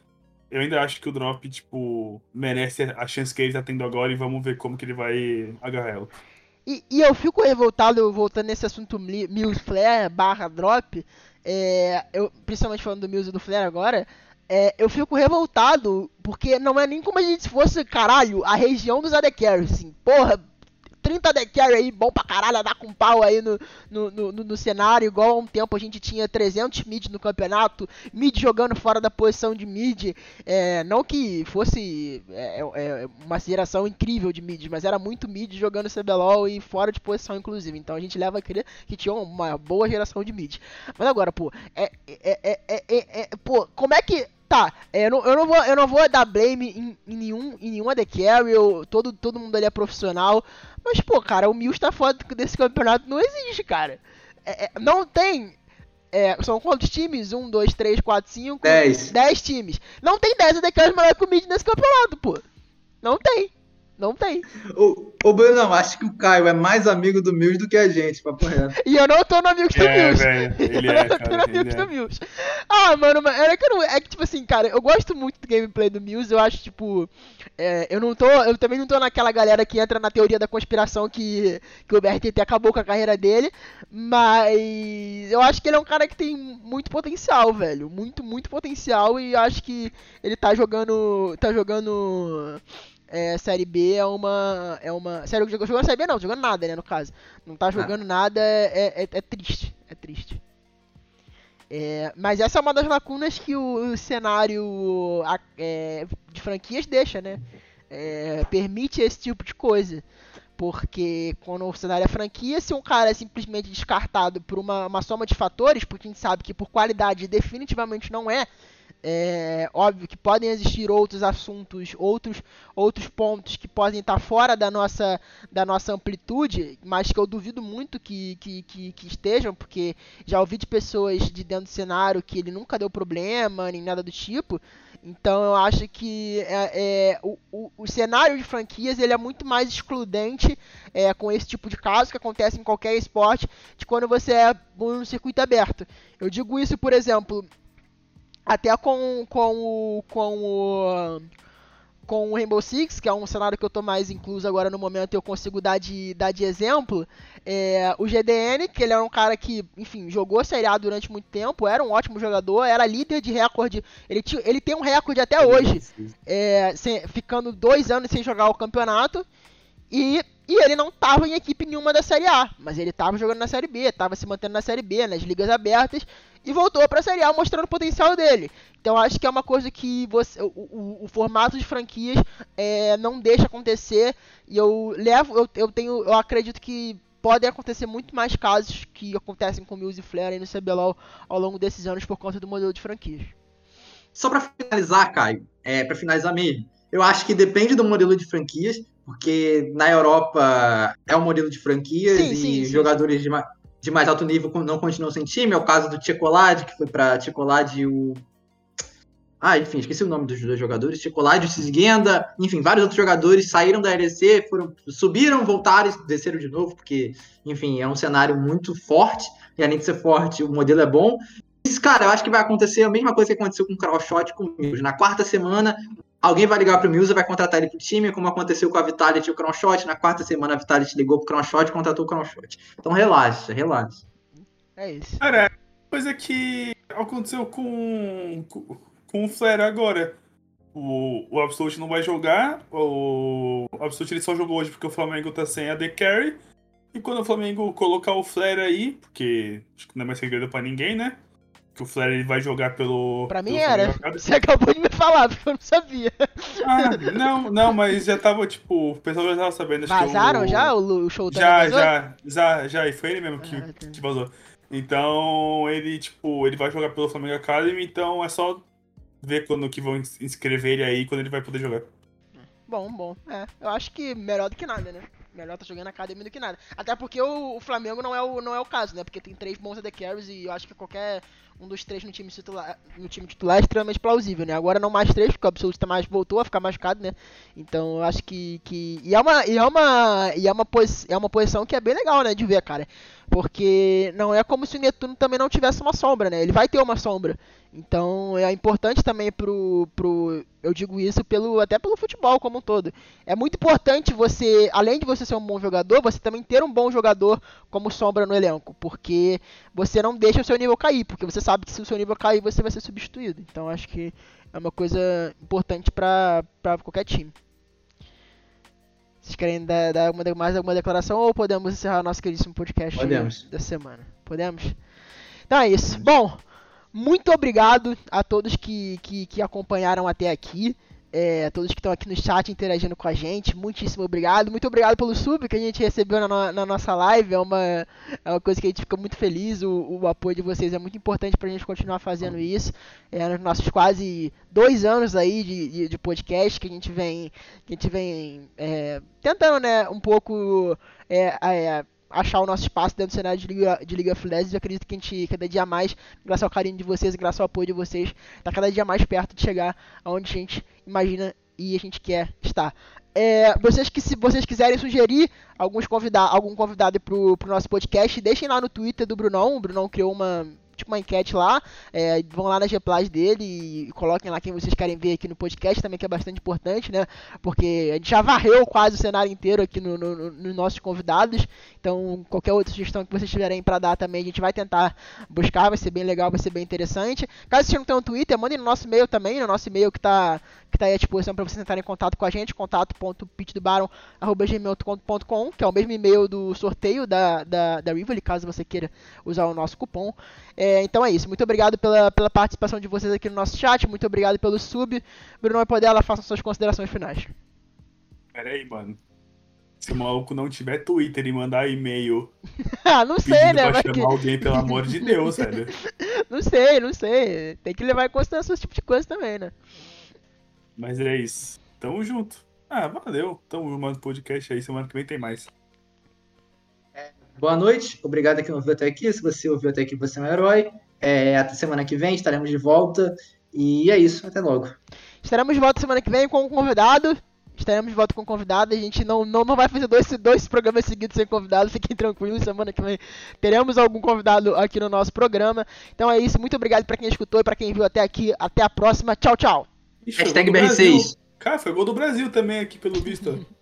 eu ainda acho que o Drop, tipo, merece a chance que ele tá tendo agora e vamos ver como que ele vai agarrar ela. E, e eu fico revoltado, voltando nesse assunto Mills Flare barra Drop, é, eu, principalmente falando do Mills e do Flare agora, é, eu fico revoltado, porque não é nem como a gente fosse, caralho, a região dos AD Carries, assim, porra, 30 AD Carry aí, bom pra caralho, dar com pau aí no, no, no, no, cenário, igual há um tempo a gente tinha 300 mid no campeonato, mid jogando fora da posição de mid, é, não que fosse é, é, é uma geração incrível de mid, mas era muito mid jogando CBLOL e fora de posição inclusive, então a gente leva a crer que tinha uma boa geração de mid. Mas agora, pô, é, é, é, é pô, como é que Tá, é, eu não, eu não, vou, eu não vou dar blame em, em nenhum, em nenhum AD Carry, eu, todo, todo mundo ali é profissional. Mas, pô, cara, o Mills tá fora desse campeonato, não existe, cara. É, é, não tem. É, são quantos times? 1, 2, 3, 4, 5, 10. 10 times. Não tem 10 AD Carries melhor que o Mid nesse campeonato, pô. Não tem. Não tem. Ô, ô Bruno, acho que o Caio é mais amigo do Mills do que a gente, papo reto. E eu não tô no amigo do é, Mills. Velho, ele é, cara, no amigo do Mills. Ah, mano, é que, não, é que, tipo assim, cara, eu gosto muito do gameplay do Mills, eu acho, tipo, é, eu não tô, eu também não tô naquela galera que entra na teoria da conspiração que, que o BRTT acabou com a carreira dele, mas eu acho que ele é um cara que tem muito potencial, velho, muito, muito potencial e acho que ele tá jogando, tá jogando é, Série B é uma. É uma. Sério, jogando Série B não, jogando nada, né, no caso. Não tá jogando ah. nada, é, é, é, triste. É triste. É, mas essa é uma das lacunas que o, o cenário é, de franquias deixa, né? É, permite esse tipo de coisa. Porque quando o cenário é franquia, se um cara é simplesmente descartado por uma, uma soma de fatores, porque a gente sabe que por qualidade definitivamente não é, é óbvio que podem existir outros assuntos, outros, outros pontos que podem estar fora da nossa, da nossa amplitude, mas que eu duvido muito que, que, que, que estejam, porque já ouvi de pessoas de dentro do cenário que ele nunca deu problema, nem nada do tipo. Então eu acho que é, é o, o, o, cenário de franquias ele é muito mais excludente é, com esse tipo de caso que acontece em qualquer esporte de quando você é no circuito aberto. Eu digo isso, por exemplo, até com, com o. com o. Com o Rainbow Six, que é um cenário que eu tô mais incluso agora no momento, eu consigo dar de, dar de exemplo. É, o GDN, que ele era um cara que, enfim, jogou Série A durante muito tempo, era um ótimo jogador, era líder de recorde. Ele, tinha, ele tem um recorde até hoje, é, sem, ficando dois anos sem jogar o campeonato. E, e ele não estava em equipe nenhuma da Série A, mas ele estava jogando na Série B, estava se mantendo na Série B, nas ligas abertas, e voltou para a Série A mostrando o potencial dele. Então acho que é uma coisa que você, o, o, o formato de franquias é, não deixa acontecer. E eu levo, eu, eu tenho, eu acredito que podem acontecer muito mais casos que acontecem com Mills e Flare aí no CBLOL ao longo desses anos por conta do modelo de franquias. Só para finalizar, Caio, é, para finalizar mesmo, eu acho que depende do modelo de franquias, porque na Europa é um modelo de franquias sim, e sim, jogadores sim. de de mais alto nível não continuam sem time. É o caso do Tchecolade, que foi para Tchecolade o. Ah, enfim, esqueci o nome dos dois jogadores. Tchecolade, o Cisguenda, enfim, vários outros jogadores saíram da LEC, foram, subiram, voltaram e desceram de novo, porque, enfim, é um cenário muito forte. E além de ser forte, o modelo é bom. Isso, cara, eu acho que vai acontecer a mesma coisa que aconteceu com o Crowshot comigo. Na quarta semana, alguém vai ligar para o Mills e vai contratar ele para o time, como aconteceu com a Vitality e o Crownshot. Na quarta semana a Vitality ligou para o Crownshot e contratou o Crownshot. Então relaxa, relaxa. É isso. Cara, coisa que aconteceu com, com, com o Flare agora. O, o Absolute não vai jogar. O, o Absolute ele só jogou hoje porque o Flamengo tá sem a The Carry. E quando o Flamengo colocar o Flare aí, porque acho que não é mais segredo pra ninguém, né? Que o Flare ele vai jogar pelo. Pra mim era. Você acabou de me falar, porque eu não sabia. Ah, não, não, mas já tava, tipo, o pessoal já tava sabendo. Vazaram o... já o, o show já, já, já, já, e foi ele mesmo que, ah, tá. que vazou. Então, ele, tipo, ele vai jogar pelo Flamengo Academy, então é só ver quando que vão inscrever ele aí, quando ele vai poder jogar. Bom, bom. É, eu acho que melhor do que nada, né? Melhor tá jogando academia do que nada. Até porque o, o, Flamengo não é o, não é o caso, né? Porque tem três bons AD Carries e eu acho que qualquer um dos três no time titular, no time titular é extremamente plausível, né? Agora não mais três, porque o Absolute mais voltou a ficar machucado, né? Então eu acho que. que... E é uma. E é uma. E é uma, posi... é uma posição que é bem legal, né? De ver, cara. Porque não é como se o Netuno também não tivesse uma sombra, né? Ele vai ter uma sombra. Então é importante também pro, pro eu digo isso pelo até pelo futebol como um todo. É muito importante você, além de você ser um bom jogador, você também ter um bom jogador como sombra no elenco, porque você não deixa o seu nível cair, porque você sabe que se o seu nível cair, você vai ser substituído. Então acho que é uma coisa importante para qualquer time. Vocês querem dar, dar uma, mais alguma declaração ou podemos encerrar nosso queridíssimo podcast podemos. da semana? Podemos? Então é isso. Bom, muito obrigado a todos que, que, que acompanharam até aqui é, todos que estão aqui no chat interagindo com a gente. Muitíssimo obrigado. Muito obrigado pelo sub que a gente recebeu na, na nossa live. É uma, é uma coisa que a gente fica muito feliz. O, o apoio de vocês é muito importante para a gente continuar fazendo isso. É, nos nossos quase dois anos aí de, de, de podcast que a gente vem, que a gente vem é, tentando né, um pouco. É, é achar o nosso espaço dentro do cenário de Liga, de Liga of Legends. Eu acredito que a gente, cada dia mais, graças ao carinho de vocês, graças ao apoio de vocês, está cada dia mais perto de chegar aonde a gente imagina e a gente quer estar. É, vocês que se vocês quiserem sugerir alguns convidar, algum convidado para o nosso podcast, deixem lá no Twitter do Brunão. O Brunão criou uma tipo uma enquete lá, é, vão lá nas replies dele e coloquem lá quem vocês querem ver aqui no podcast também, que é bastante importante, né? Porque a gente já varreu quase o cenário inteiro aqui nos no, no, no nossos convidados, então qualquer outra sugestão que vocês tiverem para dar também, a gente vai tentar buscar, vai ser bem legal, vai ser bem interessante. Caso vocês não tenham um Twitter, mandem no nosso e-mail também, no nosso e-mail que está que tá aí à disposição para vocês entrarem em contato com a gente, contato.pitdobaron.gmail.com, que é o mesmo e-mail do sorteio da, da, da Rivoli, caso você queira usar o nosso cupom. É, então é isso. Muito obrigado pela, pela participação de vocês aqui no nosso chat. Muito obrigado pelo sub. Bruno Podela, façam suas considerações finais. Pera aí, mano. Se o maluco não tiver Twitter e mandar e-mail. ah, não sei, né? Pra chamar que... alguém, pelo amor de Deus, velho. não sei, não sei. Tem que levar em consideração esse tipo de coisa também, né? Mas é isso. Tamo junto. Ah, valeu. Tamo junto podcast aí. Semana que vem tem mais. Boa noite, obrigado a quem ouviu até aqui. Se você ouviu até aqui, você é um herói. É, até semana que vem estaremos de volta. E é isso, até logo. Estaremos de volta semana que vem com um convidado. Estaremos de volta com um convidado. A gente não, não, não vai fazer dois, dois programas seguidos sem convidado. Fiquem tranquilos. Semana que vem teremos algum convidado aqui no nosso programa. Então é isso. Muito obrigado para quem escutou e para quem viu até aqui. Até a próxima. Tchau, tchau. Ixi, Hashtag BR6. Cara, foi gol do Brasil também aqui, pelo visto.